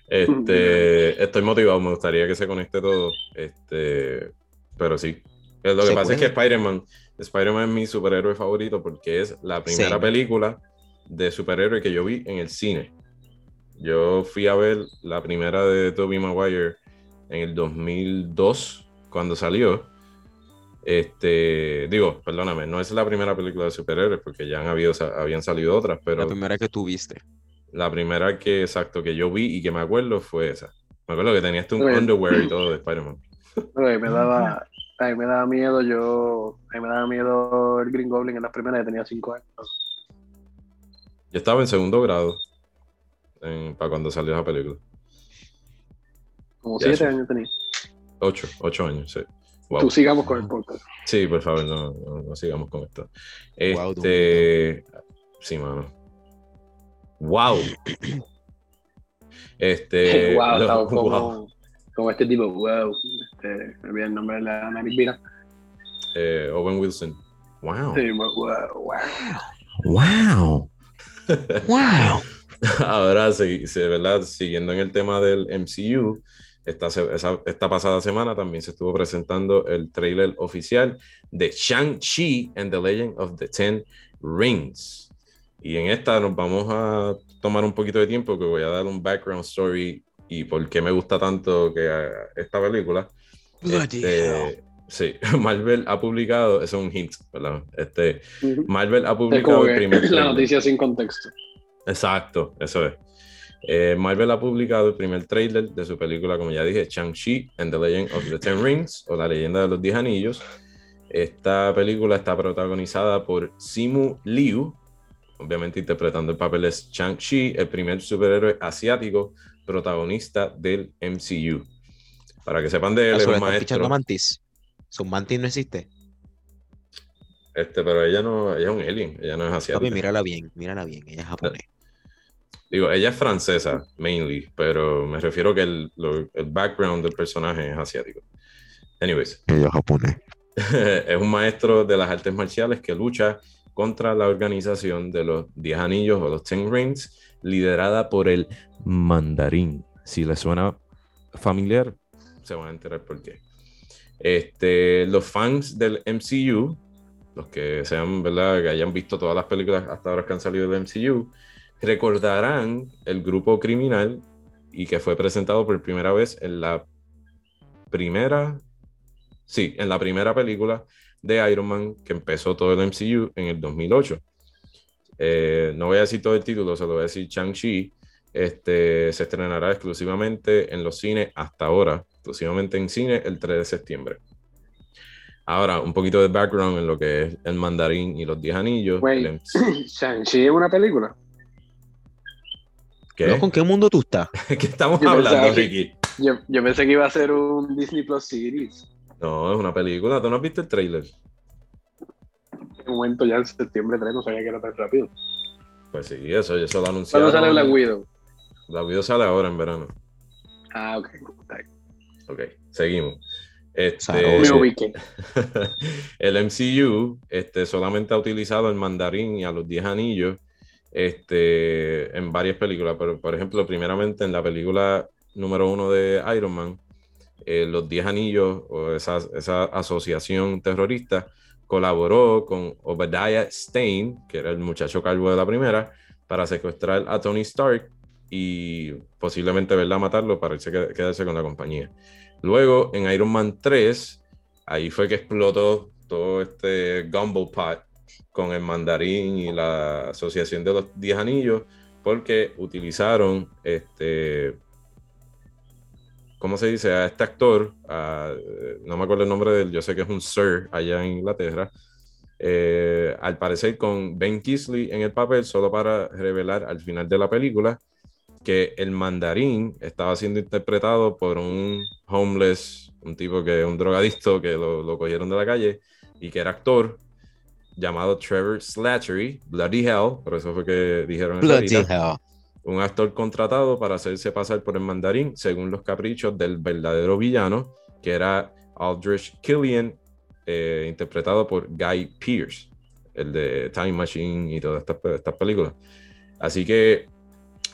este, [laughs] estoy motivado, me gustaría que se conecte todo. Este, pero sí. Lo que pasa es que. Spider-Man, Spider-Man es mi superhéroe favorito porque es la primera película de superhéroe que yo vi en el cine. Yo fui a ver la primera de Tobey Maguire en el 2002, cuando salió. Este, digo, perdóname, no es la primera película de superhéroes porque ya han habido, habían salido otras, pero La primera que tú viste. la primera que, exacto, que yo vi y que me acuerdo fue esa. Me acuerdo que tenía hasta un Oye. underwear y todo de Spider-Man. Me daba, a mí me daba miedo, yo, a mí me daba miedo el Green Goblin en las primeras, yo tenía 5 años. Yo estaba en segundo grado en- para cuando salió esa película. Como Ya, 7 sí. años tenía. Ocho, ocho años, sí. Wow. Tú sigamos con el podcast. Sí, por favor, no, no- no sigamos con esto. Wow, Este, sí, mano. Wow. [clears throat] Este, wow, lo- estaba [laughs] como, wow. Como este tipo, wow. Este, me olvidé el nombre de la nariz vira. Eh, Owen Wilson. Wow. Sí, wow, wow. ¡Wow! ¡Wow! [laughs] Ahora, sí, sí, ¿verdad? Siguiendo en el tema del MCU, esta, se- esa- esta pasada semana también se estuvo presentando el trailer oficial de Shang-Chi and the Legend of the Ten Rings. Y en esta nos vamos a tomar un poquito de tiempo que voy a dar un background story y por qué me gusta tanto que eh, esta película. Bloody Este, sí, [laughs] Marvel ha publicado, eso es un hint, ¿verdad? Este. Marvel ha publicado el primer la trailer. noticia sin contexto. Exacto, eso es. Eh, Marvel ha publicado el primer trailer de su película, como ya dije, Shang-Chi and the Legend of the Ten Rings, o la leyenda de los Diez Anillos. Esta película está protagonizada por Simu Liu, obviamente interpretando el papel de Shang-Chi, el primer superhéroe asiático protagonista del MCU. Para que sepan de él, es Eso le un están fichando a maestro. Mantis. Son Mantis no existe. Este, pero ella no, ella es un alien, ella no es asiática. Papi, mírala bien, mírala bien. Ella es japonés. Digo, ella es francesa, mainly, pero me refiero que el, lo- el background del personaje es asiático. Anyways, Ella es japonés. [laughs] es un maestro de las artes marciales que lucha contra la organización de los Diez Anillos o los Ten Rings, liderada por el Mandarín. Si les suena familiar, se van a enterar por qué. Este, los fans del MCU, los que sean, ¿verdad? Que hayan visto todas las películas hasta ahora que han salido del MCU, recordarán el grupo criminal y que fue presentado por primera vez en la primera, sí, en la primera película de Iron Man que empezó todo el MCU en el 2008. Eh, no voy a decir todo el título, se lo voy a decir Shang-Chi. Este, se estrenará exclusivamente en los cines hasta ahora, exclusivamente en cine el 3 de septiembre. Ahora, un poquito de background en lo que es el mandarín y los 10 anillos. El- [clears throat] Shang-Chi es una película. ¿Qué? ¿Con qué mundo tú estás? [laughs] ¿Qué estamos Yo hablando, pensaba Ricky? Yo, yo pensé que iba a ser un Disney Plus series. No, es una película. ¿Tú no has visto el trailer? Este momento ya en septiembre 3 no sabía que era tan rápido. Pues sí, eso, eso lo anunciaron. ¿Cuándo sale Black Widow? Black Widow sale ahora en verano. Ah, ok. Ok, seguimos. Este, [laughs] el MCU este, solamente ha utilizado el mandarín y a los 10 anillos este, en varias películas, pero por ejemplo, primeramente en la película número uno de Iron Man, eh, los 10 anillos o esa, esa asociación terrorista colaboró con Obadiah Stane, que era el muchacho calvo de la primera, para secuestrar a Tony Stark y posiblemente verla matarlo para quedarse con la compañía. Luego, en Iron Man 3, ahí fue que explotó todo este gumbo pot con el mandarín y la asociación de los 10 anillos, porque utilizaron este. ¿Cómo se dice? A este actor, a- no me acuerdo el nombre de él, yo sé que es un Sir allá en Inglaterra. eh, al parecer con Ben Kisley en el papel, solo para revelar al final de la película que el mandarín estaba siendo interpretado por un homeless, un tipo que un drogadicto que lo, lo cogieron de la calle y que era actor llamado Trevor Slattery, Bloody Hell, por eso fue que dijeron Bloody hell. Un actor contratado para hacerse pasar por el mandarín según los caprichos del verdadero villano, que era Aldrich Killian, eh, interpretado por Guy Pearce, el de Time Machine y todas estas, películas. Así que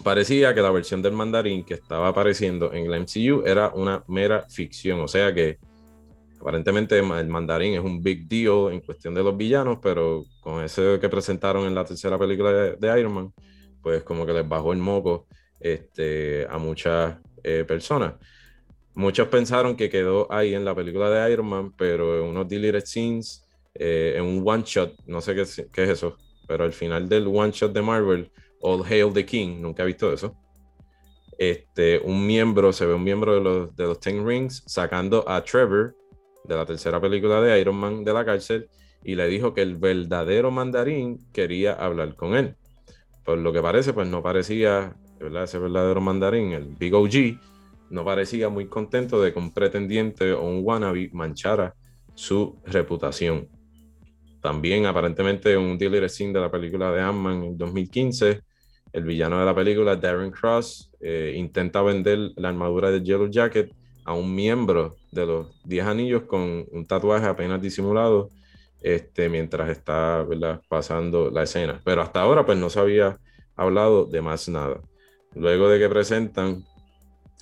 parecía que la versión del mandarín que estaba apareciendo en la MCU era una mera ficción, o sea que aparentemente el mandarín es un big deal en cuestión de los villanos, pero con ese que presentaron en la tercera película de Iron Man, pues como que les bajó el moco este, a muchas eh, personas. Muchos pensaron que quedó ahí en la película de Iron Man, pero en unos deleted scenes, eh, en un one shot, no sé qué, es- eso, pero al final del one shot de Marvel, All Hail the King, nunca he visto eso. Este, un miembro, se ve un miembro de los, de los Ten Rings sacando a Trevor de la tercera película de Iron Man de la cárcel y le dijo que el verdadero mandarín quería hablar con él. Por lo que parece, pues no parecía, ¿verdad? Ese verdadero mandarín, el Big OG, no parecía muy contento de que un pretendiente o un wannabe manchara su reputación. También, aparentemente, un dealer scene de la película de Ant-Man en 2015, el villano de la película, Darren Cross, eh, intenta vender la armadura de Yellow Jacket a un miembro de los 10 anillos con un tatuaje apenas disimulado este, mientras está pasando la escena. Pero hasta ahora pues no se había hablado de más nada. Luego de que presentan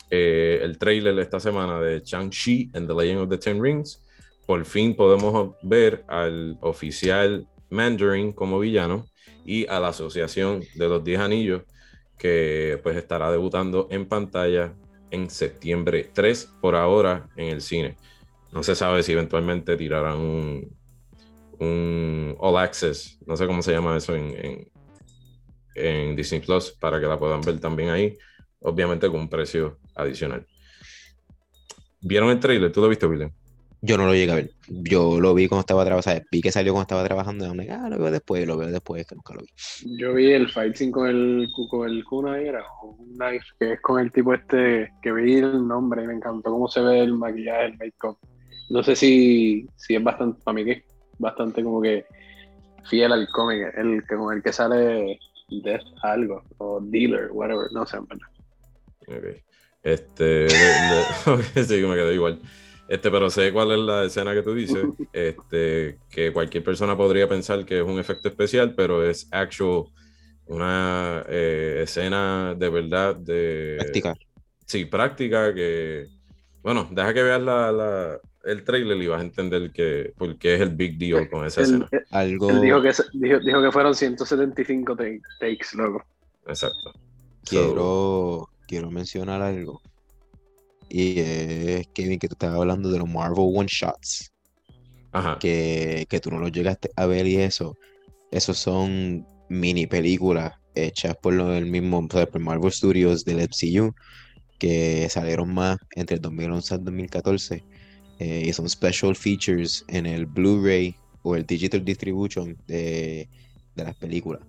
eh, el trailer esta semana de Shang-Chi and the Legend of the Ten Rings, por fin podemos ver al oficial Mandarin como villano y a la asociación de los 10 anillos que pues estará debutando en pantalla en septiembre 3 por ahora en el cine. No se sabe si eventualmente tirarán un, un All Access, no sé cómo se llama eso en, en, en Disney Plus, para que la puedan ver también ahí, obviamente con un precio adicional. ¿Vieron el trailer? ¿Tú lo viste, William? Yo no lo llegué a ver. Yo lo vi cuando estaba trabajando. Vi que salió cuando estaba trabajando. Y me ah, lo veo después, lo veo después, que nunca lo vi. Yo vi el fight scene con el, con el Kuna era un knife, que es con el tipo este, que vi el nombre y me encantó cómo se ve el maquillaje, el make-up. No sé si, si es bastante, para mí que es bastante como que fiel al cómic, el que con el que sale Death algo, o Dealer, whatever, no sé, en verdad. Ok. Este, [laughs] de- de- ok, sí, me quedé igual. Este, pero sé cuál es la escena que tú dices. [laughs] Este, que cualquier persona podría pensar que es un efecto especial, pero es actual una eh, escena de verdad de Práctica. sí, práctica que bueno, deja que veas la, la- el trailer y vas a entender que por qué es el big deal con esa escena. Algo. él dijo, que, dijo, dijo que fueron 175 take- takes, loco. Exacto. So, Quiero, quiero mencionar algo. Y es, Kevin, que tú estabas hablando de los Marvel One Shots. ajá. que, que tú no lo llegaste a ver y eso, esos son mini películas hechas por lo- el mismo, o sea, por Marvel Studios del MCU, que salieron más entre el 2011 y el 2014, eh, y son special features en el Blu-ray o el Digital Distribution de, de las películas.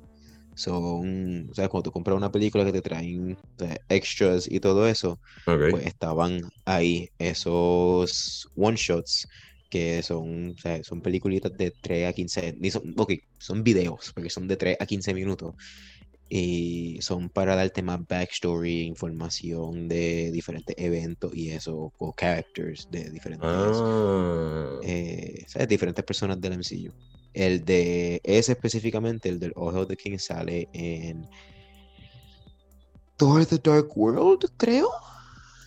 Son, o sea, cuando tú compras una película que te traen o sea, extras y todo eso, Ok. pues estaban ahí esos one shots que son, o sea, son peliculitas de 3 a 15, ni son, ok, son videos, porque son de 3 a 15 minutos. Y son para darte más backstory, información de diferentes eventos y eso, o characters de diferentes, Ah, eh, ¿sabes? diferentes personas del MCU. El de ese específicamente, el del Ojo de King, sale en Thor The Dark World, creo. O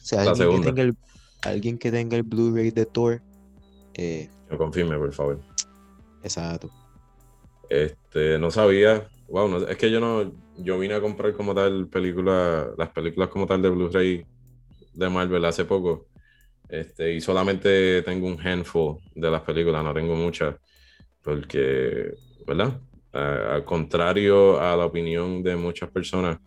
sea, La alguien que tenga el, alguien que tenga el Blu-ray de Thor. eh, me confirme, por favor. exacto. Este, no sabía. Wow, no- es que yo no, yo vine a comprar como tal película, las películas como tal de Blu-ray de Marvel hace poco. Este, y solamente tengo un handful de las películas, no tengo muchas, porque, ¿verdad? Al contrario a la opinión de muchas personas,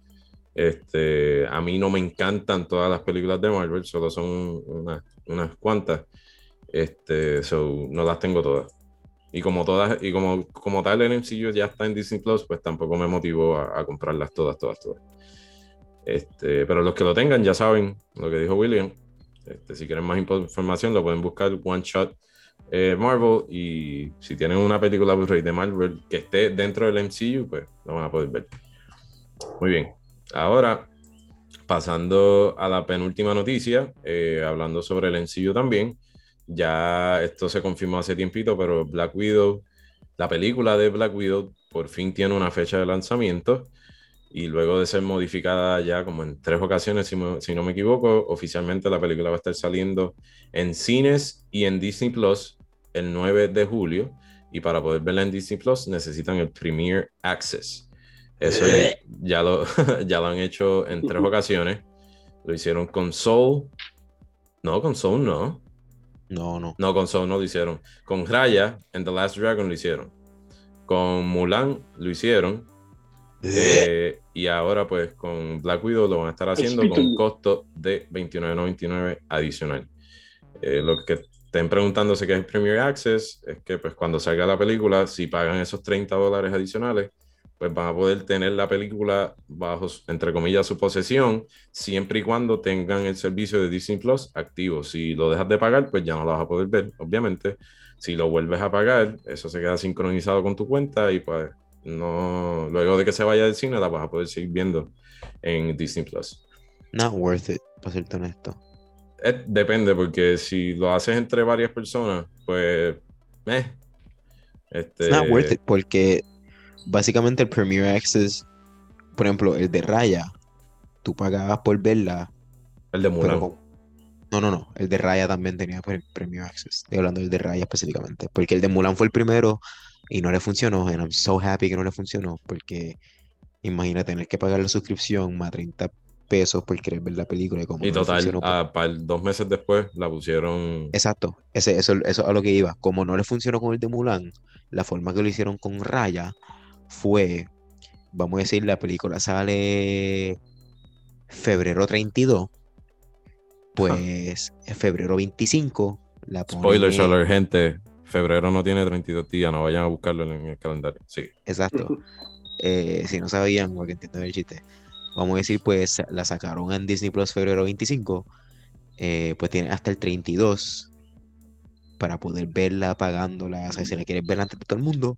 este, a mí no me encantan todas las películas de Marvel, solo son unas, unas cuantas. Este, so, no las tengo todas. Y como todas, y como, como tal el MCU ya está en Disney Plus, pues tampoco me motivó a, a comprarlas todas, todas, todas. Este, pero los que lo tengan ya saben lo que dijo William. Este, si quieren más info- información, lo pueden buscar One Shot eh, Marvel. Y si tienen una película Blu-ray de Marvel que esté dentro del MCU, pues lo van a poder ver. Muy bien. Ahora, pasando a la penúltima noticia, eh, hablando sobre el MCU también. Ya esto se confirmó hace tiempito, pero Black Widow, la película de Black Widow, por fin tiene una fecha de lanzamiento y luego de ser modificada ya como en tres ocasiones, si, si no me equivoco, oficialmente la película va a estar saliendo en cines y en Disney Plus el 9 de julio. Y para poder verla en Disney Plus necesitan el Premier Access. Eso ya lo, [laughs] ya lo han hecho en tres ocasiones. Lo hicieron con Soul. No, con Soul no. No, no. No, con Soul no lo hicieron. Con Raya en The Last Dragon lo hicieron. Con Mulan lo hicieron. Eh, y ahora pues con Black Widow lo van a estar haciendo con un costo de $29.99 adicional. Eh, lo que estén preguntándose qué es Premier Access es que pues cuando salga la película, si pagan esos 30 dólares adicionales, pues van a poder tener la película bajo, entre comillas, su posesión, siempre y cuando tengan el servicio de Disney Plus activo. Si lo dejas de pagar, pues ya no lo vas a poder ver, obviamente. Si lo vuelves a pagar, eso se queda sincronizado con tu cuenta y pues no, luego de que se vaya del cine, la vas a poder seguir viendo en Disney Plus. Not worth it, para serte honesto. Eh, depende, porque si lo haces entre varias personas, pues, eh, este, It's not worth it porque básicamente el Premier Access, por ejemplo, el de Raya, tú pagabas por verla, el de Mulan. con- no, no, no, el de Raya también tenía pre- Premier Access. Estoy hablando del de Raya específicamente, porque el de Mulan fue el primero y no le funcionó, and I'm so happy que no le funcionó, porque imagina tener que pagar la suscripción más 30 pesos por querer ver la película y como Y no le total, pues- ah, para el- dos meses después la pusieron. Exacto, ese, eso, eso es a lo que iba. Como no le funcionó con el de Mulan, la forma que lo hicieron con Raya fue, vamos a decir, la película sale febrero 32, pues en febrero 25 la Spoiler ponen- alert, gente. Febrero no tiene 32 días, no vayan a buscarlo en el calendario. Sí. Exacto. [laughs] Eh, si no sabían, porque entienden el chiste. Vamos a decir, pues la sacaron en Disney Plus febrero 25. eh, pues tiene hasta el 32 para poder verla pagándola. O sea, si la quieres ver antes de todo el mundo.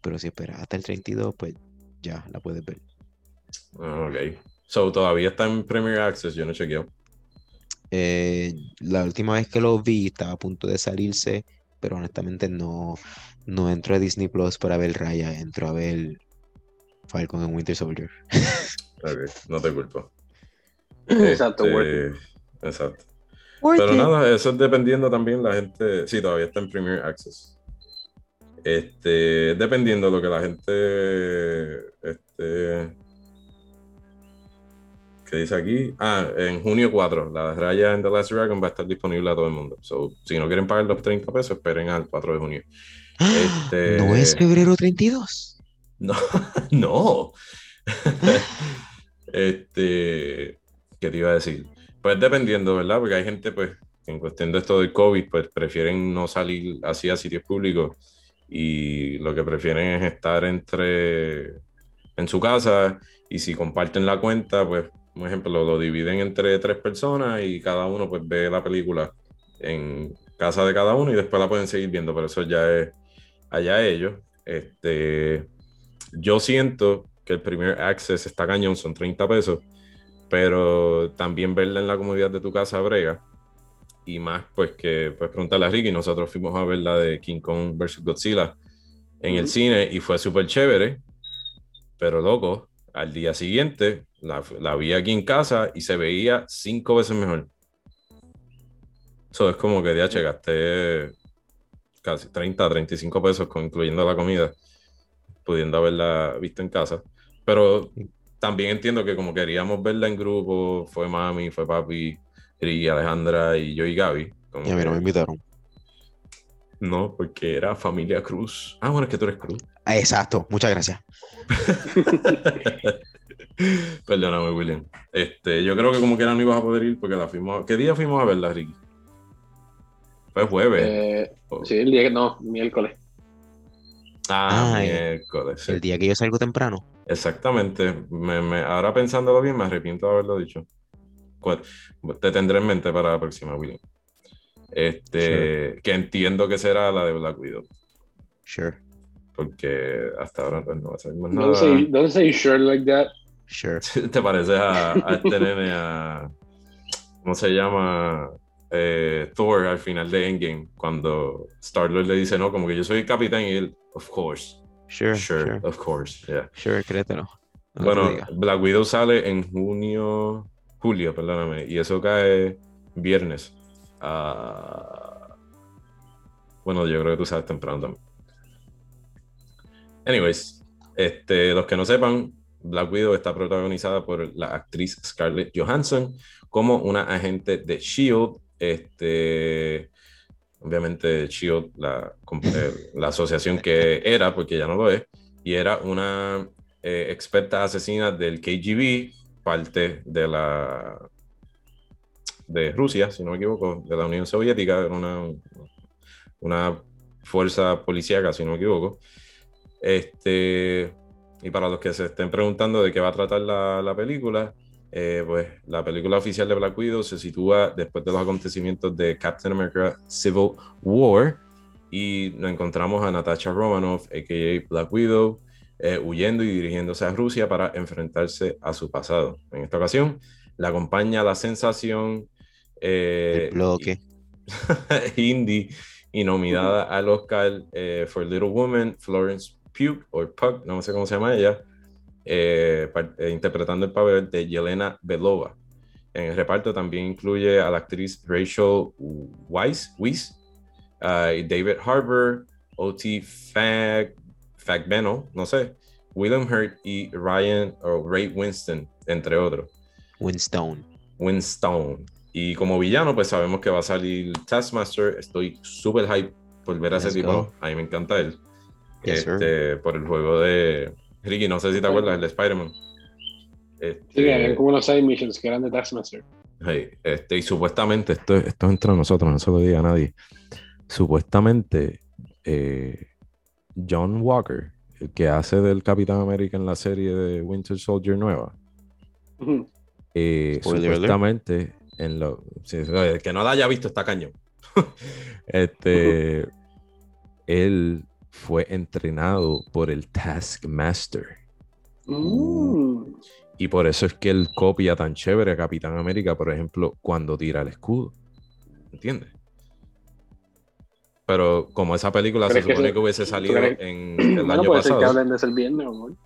Pero si esperas hasta el 32, pues ya la puedes ver. Ok. So, todavía está en Premier Access, yo no chequeo. Eh, la última vez que lo vi estaba a punto de salirse, pero honestamente no, no entro a Disney Plus para ver Raya, entro a ver Falcon and Winter Soldier. [laughs] Ok, no te culpo. [laughs] Exacto, Este. Exacto. Pero nada, eso es dependiendo también la gente. Sí, todavía está en Premier Access. Este, dependiendo de lo que la gente. Este. ¿Qué dice aquí? Ah, en junio 4, la raya en The Last Dragon va a estar disponible a todo el mundo. So, si no quieren pagar los 30 pesos, esperen al 4 de junio. Este- ¿No es febrero 32? No, [laughs] no. este, ¿qué te iba a decir? Pues dependiendo, ¿verdad? Porque hay gente, pues, en cuestión de esto del COVID, pues prefieren no salir así a sitios públicos y lo que prefieren es estar entre en su casa y si comparten la cuenta, pues, por ejemplo, lo dividen entre tres personas y cada uno pues ve la película en casa de cada uno y después la pueden seguir viendo, pero eso ya es allá ellos. Este, yo siento que el primer access está cañón, son 30 pesos, pero también verla en la comodidad de tu casa brega. Y más, pues que pues preguntarle a Ricky, nosotros fuimos a ver la de King Kong vs. Godzilla en el cine y fue súper chévere, pero loco, al día siguiente la, la, vi aquí en casa y se veía cinco veces mejor. Eso es como que ya gasté casi 30, 35 pesos, con, incluyendo la comida, pudiendo haberla visto en casa. Pero también entiendo que como queríamos verla en grupo, fue mami, fue papi, y Alejandra y yo y Gaby. y a mí no me invitaron. No, porque era familia Cruz. Ah, bueno, es que tú eres Cruz. Ah, exacto, muchas gracias. [laughs] Perdóname, William. Este, yo creo que como que no ibas a poder ir porque la fuimos. ¿Qué día fuimos a verla, Ricky? Fue jueves. Eh, sí, el día que no, miércoles. Ah, miércoles. El día que yo salgo temprano. Exactamente. Me, ahora pensándolo bien, me arrepiento de haberlo dicho. Te tendré en mente para la próxima, William. Este, que entiendo que será la de Black Widow. Sure. Porque hasta ahora pues, no va a ser más nada. Don't say, don't say sure like that. Sure. [laughs] ¿Te parece a, a este [laughs] nene a. ¿Cómo se llama? Eh, Thor al final de Endgame, cuando Star-Lord le dice, no, como que yo soy el capitán y él, of course. Sure, sure, of course, yeah. Sure, créetelo. bueno, Black Widow sale en junio, julio, perdóname, y eso cae viernes. Uh, bueno, yo creo que tú sabes temprano también. Anyways, este, los que no sepan, Black Widow está protagonizada por la actriz Scarlett Johansson como una agente de Shield este, obviamente Shield, la, eh, la asociación que era, porque ya no lo es, y era una eh, experta asesina del KGB, parte de la de Rusia, si no me equivoco, de la Unión Soviética, era una, una fuerza policíaca, si no me equivoco. Este, y para los que se estén preguntando de qué va a tratar la, la película, eh, pues la película oficial de Black Widow se sitúa después de los acontecimientos de Captain America Civil War y nos encontramos a Natasha Romanoff, a.k.a. Black Widow, eh, huyendo y dirigiéndose a Rusia para enfrentarse a su pasado. En esta ocasión, la acompaña la sensación eh, bloque. [laughs] indie y nominada al Oscar for Little Woman, Florence Pugh, o Pug, no sé cómo se llama ella, eh, eh, interpretando el papel de Yelena Belova. En el reparto también incluye a la actriz Rachel Weisz, Weiss, uh, David Harbour, O.T. Fag, Fagbeno, no sé, William Hurt y Ryan o Ray Winston, entre otros. Winston. Winston. Y como villano, pues sabemos que va a salir Taskmaster. Estoy súper hype por ver a ese tipo. A mí me encanta él. este, por el juego de, Ricky, no sé si te acuerdas, el de Spider-Man. Este, sí, había como unos side missions que eran de Taskmaster. este, y supuestamente, esto, esto es entre nosotros, no se lo diga a nadie. Supuestamente, eh, John Walker, el que hace del Capitán América en la serie de Winter Soldier nueva, eh, supuestamente, en lo, que no la haya visto está cañón. [laughs] este, él fue entrenado por el Taskmaster. Mm. Y por eso es que él copia tan chévere a Capitán América, por ejemplo, cuando tira el escudo. ¿Entiendes? Pero como esa película se supone que, hubiese salido en [clears throat] el año pasado. que hablen de el viernes, amor.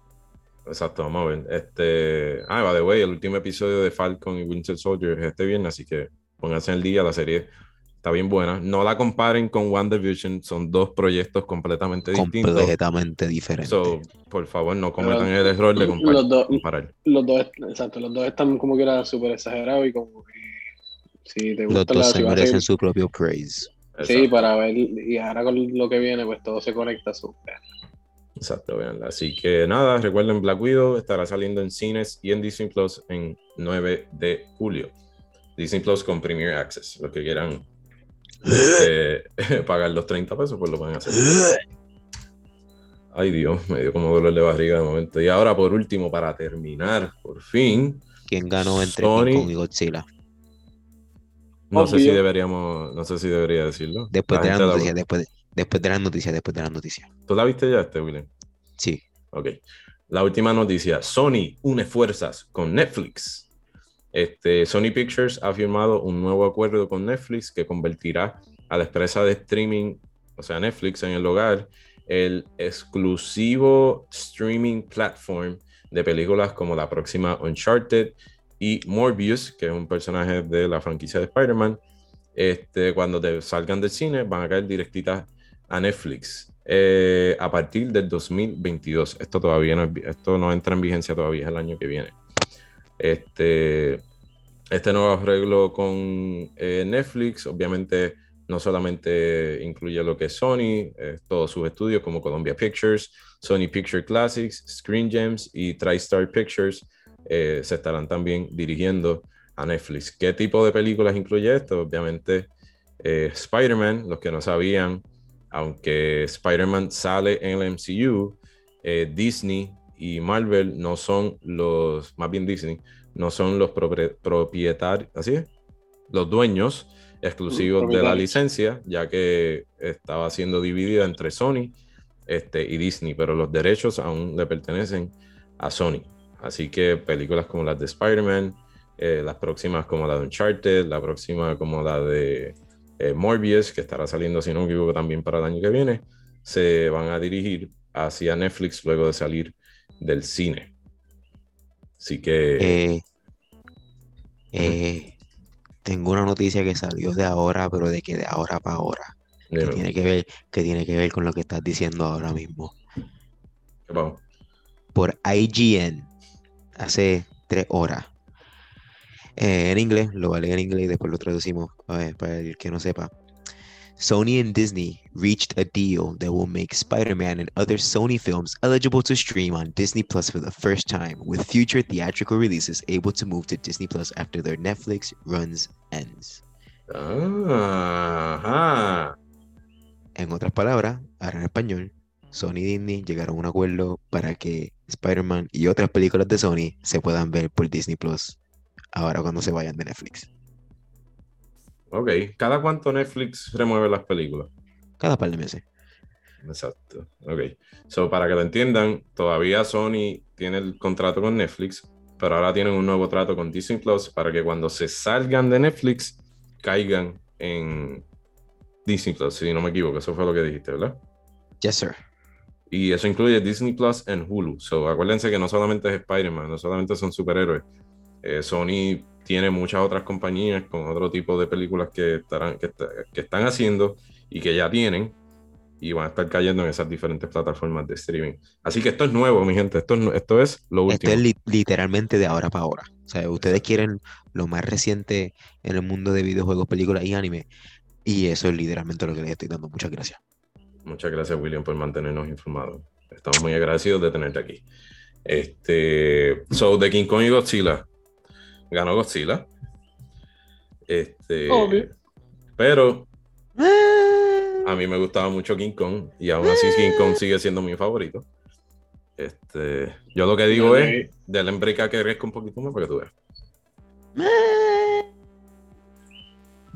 Exacto, vamos a ver. Este, ah, by the way, el último episodio de Falcon y Winter Soldier es este viernes, así que pónganse el día, la serie está bien buena. No la comparen con WandaVision, son dos proyectos completamente distintos. Completamente diferentes. por favor, no cometan el error de comparar. Los dos, exacto, los dos están como que era súper exagerados y como que si te gusta los dos se merecen su propio praise. Sí, para ver, y ahora con lo que viene, pues todo se conecta súper. Exacto, veanla. Así que nada, recuerden Black Widow estará saliendo en cines y en Disney Plus en 9 de julio. Disney Plus con Premier Access, lo que quieran eh, [laughs] pagar los 30 pesos, pues lo pueden hacer. Ay Dios, me dio como dolor de barriga de momento. Y ahora por último, para terminar, por fin. ¿Quién ganó entre Sony... King y Godzilla? No sé si deberíamos, no sé si debería decirlo. Después de la la- noticia, después de, después de las noticias, después de las noticias. ¿Tú la viste ya, este, William? Sí. Ok. La última noticia. Sony une fuerzas con Netflix. Este, Sony Pictures ha firmado un nuevo acuerdo con Netflix que convertirá a la empresa de streaming, o sea, Netflix en el hogar, el exclusivo streaming platform de películas como la próxima Uncharted y Morbius, que es un personaje de la franquicia de Spider-Man. Este, cuando te salgan del cine, van a caer directitas a Netflix eh, a partir del 2022. Esto todavía no, esto no entra en vigencia todavía, es el año que viene. Este, este nuevo arreglo con eh, Netflix, obviamente, no solamente incluye lo que es Sony, eh, todos sus estudios como Columbia Pictures, Sony Picture Classics, Screen Gems y TriStar Pictures eh, se estarán también dirigiendo a Netflix. ¿Qué tipo de películas incluye esto? Obviamente, eh, Spider-Man, los que no sabían, aunque Spider-Man sale en el MCU, eh, Disney y Marvel no son los, más bien Disney, no son los propietarios, ¿así es? Los dueños exclusivos de la licencia, ya que estaba siendo dividida entre Sony este, y Disney, pero los derechos aún le pertenecen a Sony. Así que películas como las de Spider-Man, eh, las próximas como la de Uncharted, la próxima como la de eh, Morbius, que estará saliendo, si no me equivoco, también para el año que viene, se van a dirigir hacia Netflix luego de salir del cine. Así que, Eh, tengo una noticia que salió de ahora, pero de que de ahora para ahora. Que tiene que ver, que tiene que ver con lo que estás diciendo ahora mismo. Por IGN, hace tres horas. Eh, en inglés, lo leer en inglés y después lo traducimos para el que no sepa. Sony and Disney reached a deal that will make Spider-Man and other Sony films eligible to stream on Disney Plus for the first time, with future theatrical releases able to move to Disney Plus after their Netflix runs ends. Ah, ajá. En otras palabras, ahora en español, Sony y Disney llegaron a un acuerdo para que Spider-Man y otras películas de Sony se puedan ver por Disney Plus ahora cuando se vayan de Netflix. Ok, ¿cada cuánto Netflix remueve las películas? Cada par de meses. Exacto. Ok. So, para que lo entiendan, todavía Sony tiene el contrato con Netflix, pero ahora tienen un nuevo trato con Disney Plus para que cuando se salgan de Netflix caigan en Disney Plus, si no me equivoco. Eso fue lo que dijiste, ¿verdad? Yes, sir. Y eso incluye Disney Plus en Hulu. So, acuérdense que no solamente es Spider-Man, no solamente son superhéroes. Eh, Sony tiene muchas otras compañías con otro tipo de películas que, estarán, que, está- que están haciendo y que ya tienen y van a estar cayendo en esas diferentes plataformas de streaming. Así que esto es nuevo, mi gente. Esto es, esto es lo Esto último. es li- literalmente de ahora para ahora. O sea, ustedes quieren lo más reciente en el mundo de videojuegos, películas y anime. Y eso es literalmente lo que les estoy dando. Muchas gracias. Muchas gracias, William, por mantenernos informados. Estamos muy agradecidos de tenerte aquí. Este, so, de King Kong y Godzilla. Ganó Godzilla. Este, Obvio. pero a mí me gustaba mucho King Kong y aún así King Kong sigue siendo mi favorito. Este, yo lo que digo Dale. es, del embrica que crezca un poquito más para que tú veas.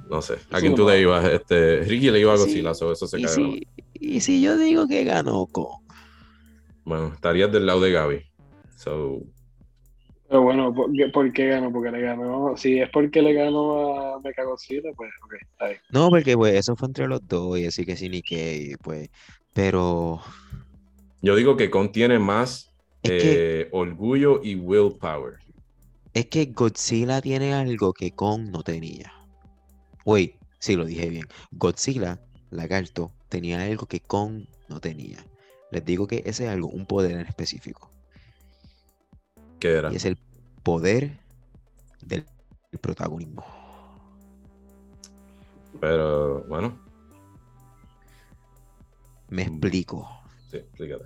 No sé, ¿a quién tú le ibas? Este, Ricky le iba a Sí, Godzilla, so eso se cae. si, y si yo digo que ganó Kong. Bueno, estarías del lado de Gaby. So, Pero bueno, ¿por qué, por qué ganó? Porque le ganó. Si es porque le ganó a Mechagodzilla, pues ok, está bien. No, porque pues eso fue entre los dos y así que sí ni qué, y, pues. Pero yo digo que contiene más es que, eh, orgullo y willpower. es que Godzilla tiene algo que Kong no tenía. Wait, sí lo dije bien. Godzilla, lagarto, tenía algo que Kong no tenía. Les digo que ese es algo, un poder en específico. ¿Qué era? Y es el poder del protagonismo. Pero bueno, Me explico. sí, explícate.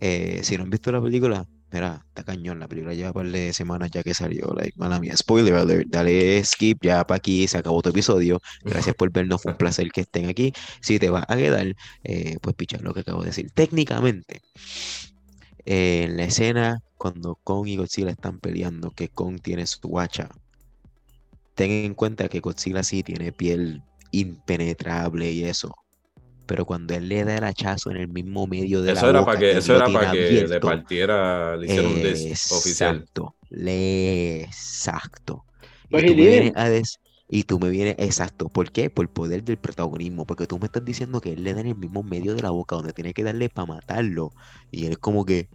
Eh, si no han visto la película, mira, está cañón. La película lleva un par de semanas ya que salió. Like, mala mía, spoiler alert. Dale skip ya para aquí. Se acabó tu episodio. Gracias por vernos. Fue un placer que estén aquí. Si te vas a quedar, eh, pues picha lo que acabo de decir. Técnicamente, eh, en la escena cuando Kong y Godzilla están peleando, que Kong tiene su hacha, ten en cuenta que Godzilla sí tiene piel impenetrable y eso. Pero cuando él le da el hachazo en el mismo medio de Eso la era boca, para que, él eso era para que le partiera, le hicieron un oficial. Exacto. le- Exacto. Y Pues, tú y me dime. vienes a des- y tú me vienes, exacto. ¿Por qué? Por el poder del protagonismo. Porque tú me estás diciendo que él le da en el mismo medio de la boca donde tiene que darle para matarlo. Y él es como que,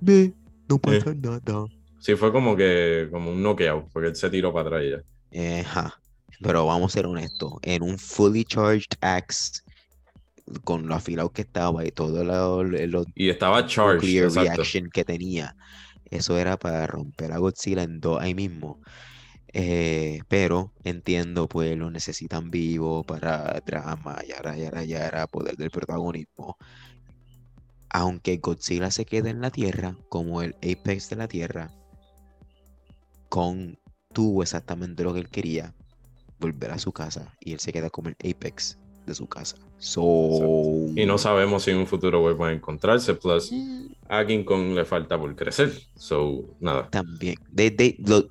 ve, no pasa nada. Sí, fue como que, como un knockout, porque él se tiró para atrás ya. Eh, ajá. Pero vamos a ser honestos, en un fully charged axe, con lo afilado que estaba y todo lo, lo Y estaba charged, nuclear exacto. reaction que tenía, eso era para romper a Godzilla en dos ahí mismo. Eh, pero entiendo, pues lo necesitan vivo para drama, yara, yara, yara, poder del protagonismo. Aunque Godzilla se quede en la Tierra, como el apex de la Tierra, Kong tuvo exactamente lo que él quería, volver a su casa, y él se queda como el apex de su casa. So... Y no sabemos si en un futuro vuelvan a encontrarse, plus a King Kong le falta por crecer. So, nada. También. They, they- lo-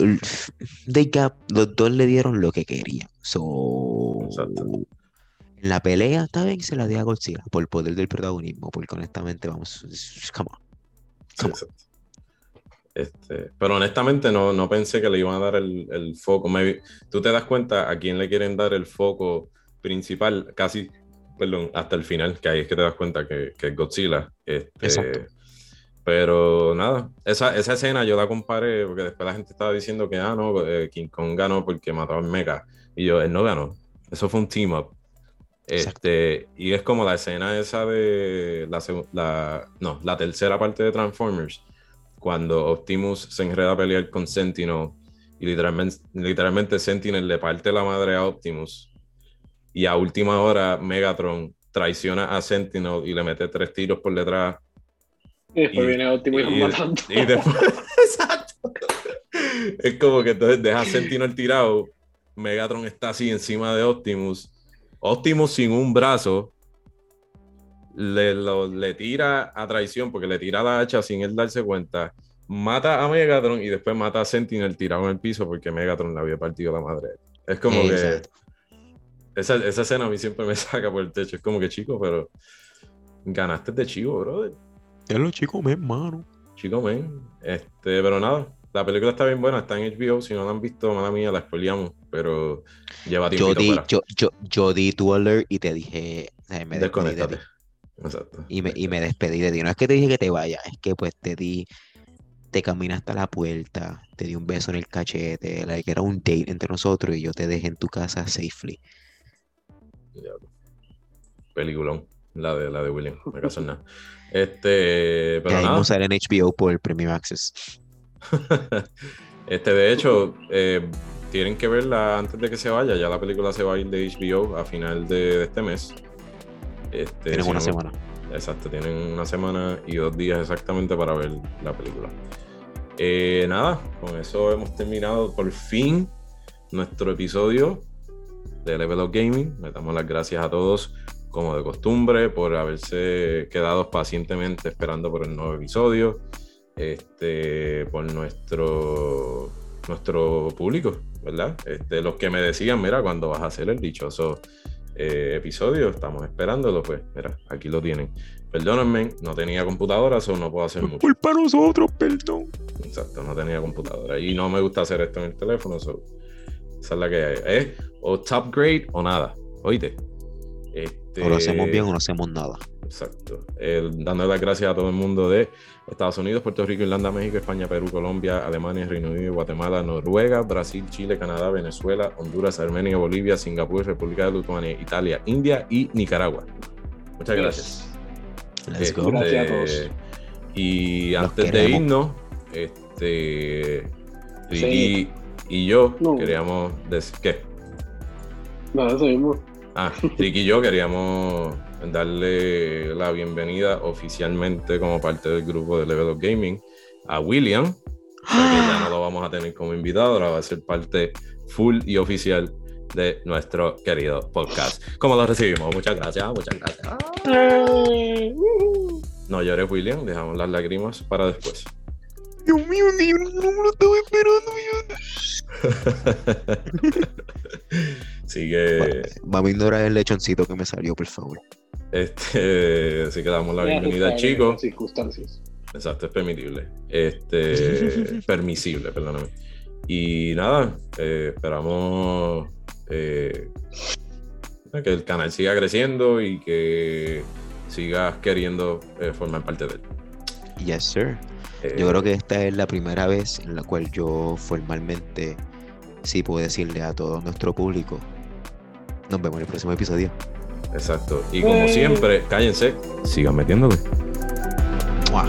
they got- los dos le dieron lo que querían. So, Exacto. en la pelea, está bien, se la dio a Godzilla por el poder del protagonismo. Porque honestamente, vamos. Come on. Come on. Exacto. Este, pero honestamente no, no pensé que le iban a dar el, el foco. Maybe- Tú te das cuenta a quién le quieren dar el foco principal, casi, perdón, hasta el final, que ahí es que te das cuenta que, que es Godzilla. Este, Exacto. Pero nada, esa, esa escena yo la comparé porque después la gente estaba diciendo que, ah, no, eh, King Kong ganó porque mató a Mecha. Y yo, él no ganó. Eso fue un team up. Exacto. Este, y es como la escena esa de la, la, no, la tercera parte de Transformers, cuando Optimus se enreda a pelear con Sentinel y literalmente, literalmente Sentinel le parte la madre a Optimus y a última hora Megatron traiciona a Sentinel y le mete tres tiros por detrás Y después Y- viene Optimus y, matando. y después, [laughs] exacto. Es como que entonces deja a Sentinel tirado, Megatron está así encima de Optimus, Optimus sin un brazo, le, lo- le tira a traición porque le tira la hacha sin él darse cuenta, mata a Megatron y después mata a Sentinel tirado en el piso porque Megatron le había partido la madre. Es como que esa, esa escena a mí siempre me [laughs] saca por el techo, es como que chico, pero ganaste de chivo, brother. Es lo chico, mi hermano. Chico, men. Este, pero nada, la película está bien buena, está en HBO. Si no la han visto, mala mía, la spoileamos. Pero lleva tiempo Yo di, yo, yo, yo di tu alert y te dije. o sea, me de Desconéctate. Exacto. Y me, y me despedí de ti. No es que te dije que te vayas, es que pues te di, te caminaste a la puerta, te di un beso en el cachete, like, era un date entre nosotros y yo te dejé en tu casa safely. Peliculón. La de, la de William. Me caso en nada. [laughs] Este, pero nada. no sale en HBO por el Premium Access. [laughs] este, de hecho, eh, tienen que verla antes de que se vaya. Ya la película se va a ir de HBO a final de, de este mes. Este, Tienes si una no- semana. Exacto, tienen una semana y dos días exactamente para ver la película. Eh, nada, con eso hemos terminado por fin nuestro episodio de Level Up Gaming. Le damos las gracias a todos, como de costumbre, por haberse quedado pacientemente esperando por el nuevo episodio. Este, por nuestro, nuestro público, ¿verdad? Este, los que me decían, mira, cuando vas a hacer el dichoso eh, episodio, estamos esperándolo, pues, mira, aquí lo tienen. Perdónenme, no tenía computadora, eso no puedo hacer mucho. Culpa nosotros, perdón. Exacto, no tenía computadora. Y no me gusta hacer esto en el teléfono, so, esa es la que hay. Es o top grade o nada. Oíste. Este, O lo hacemos bien o no hacemos nada. Exacto. Eh, dándole las gracias a todo el mundo de Estados Unidos, Puerto Rico, Irlanda, México, España, Perú, Colombia, Alemania, Reino Unido, Guatemala, Noruega, Brasil, Chile, Canadá, Venezuela, Honduras, Armenia, Bolivia, Singapur, República de Lituania, Italia, India y Nicaragua. Muchas gracias. Let's Este. Gracias a todos. Y antes de irnos, este, Ricky y yo No. queríamos decir ¿qué? No, eso mismo. Ah, Ricky y yo queríamos darle la bienvenida oficialmente como parte del grupo de Level Up Gaming a William, o sea que ya no lo vamos a tener como invitado, ahora va a ser parte full y oficial de nuestro querido podcast. ¿Cómo lo recibimos? Muchas gracias, muchas gracias. No llores, William, dejamos las lágrimas para después. Dios mío, ni- no me lo estaba esperando. [laughs] Sigue. Vamos a ignorar el lechoncito que me salió, por favor. Este, así que damos la Ya, bienvenida, chicos. las circunstancias. Exacto, es permitible. Este, [laughs] permisible, perdóname. Y nada, eh, esperamos eh, que el canal siga creciendo y que sigas queriendo eh, formar parte de él. Yes, sir. Yo creo que esta es la primera vez en la cual yo formalmente sí puedo decirle a todo nuestro público. Nos vemos en el próximo episodio. Exacto. Y como siempre, cállense, sigan metiéndole. ¡Mua!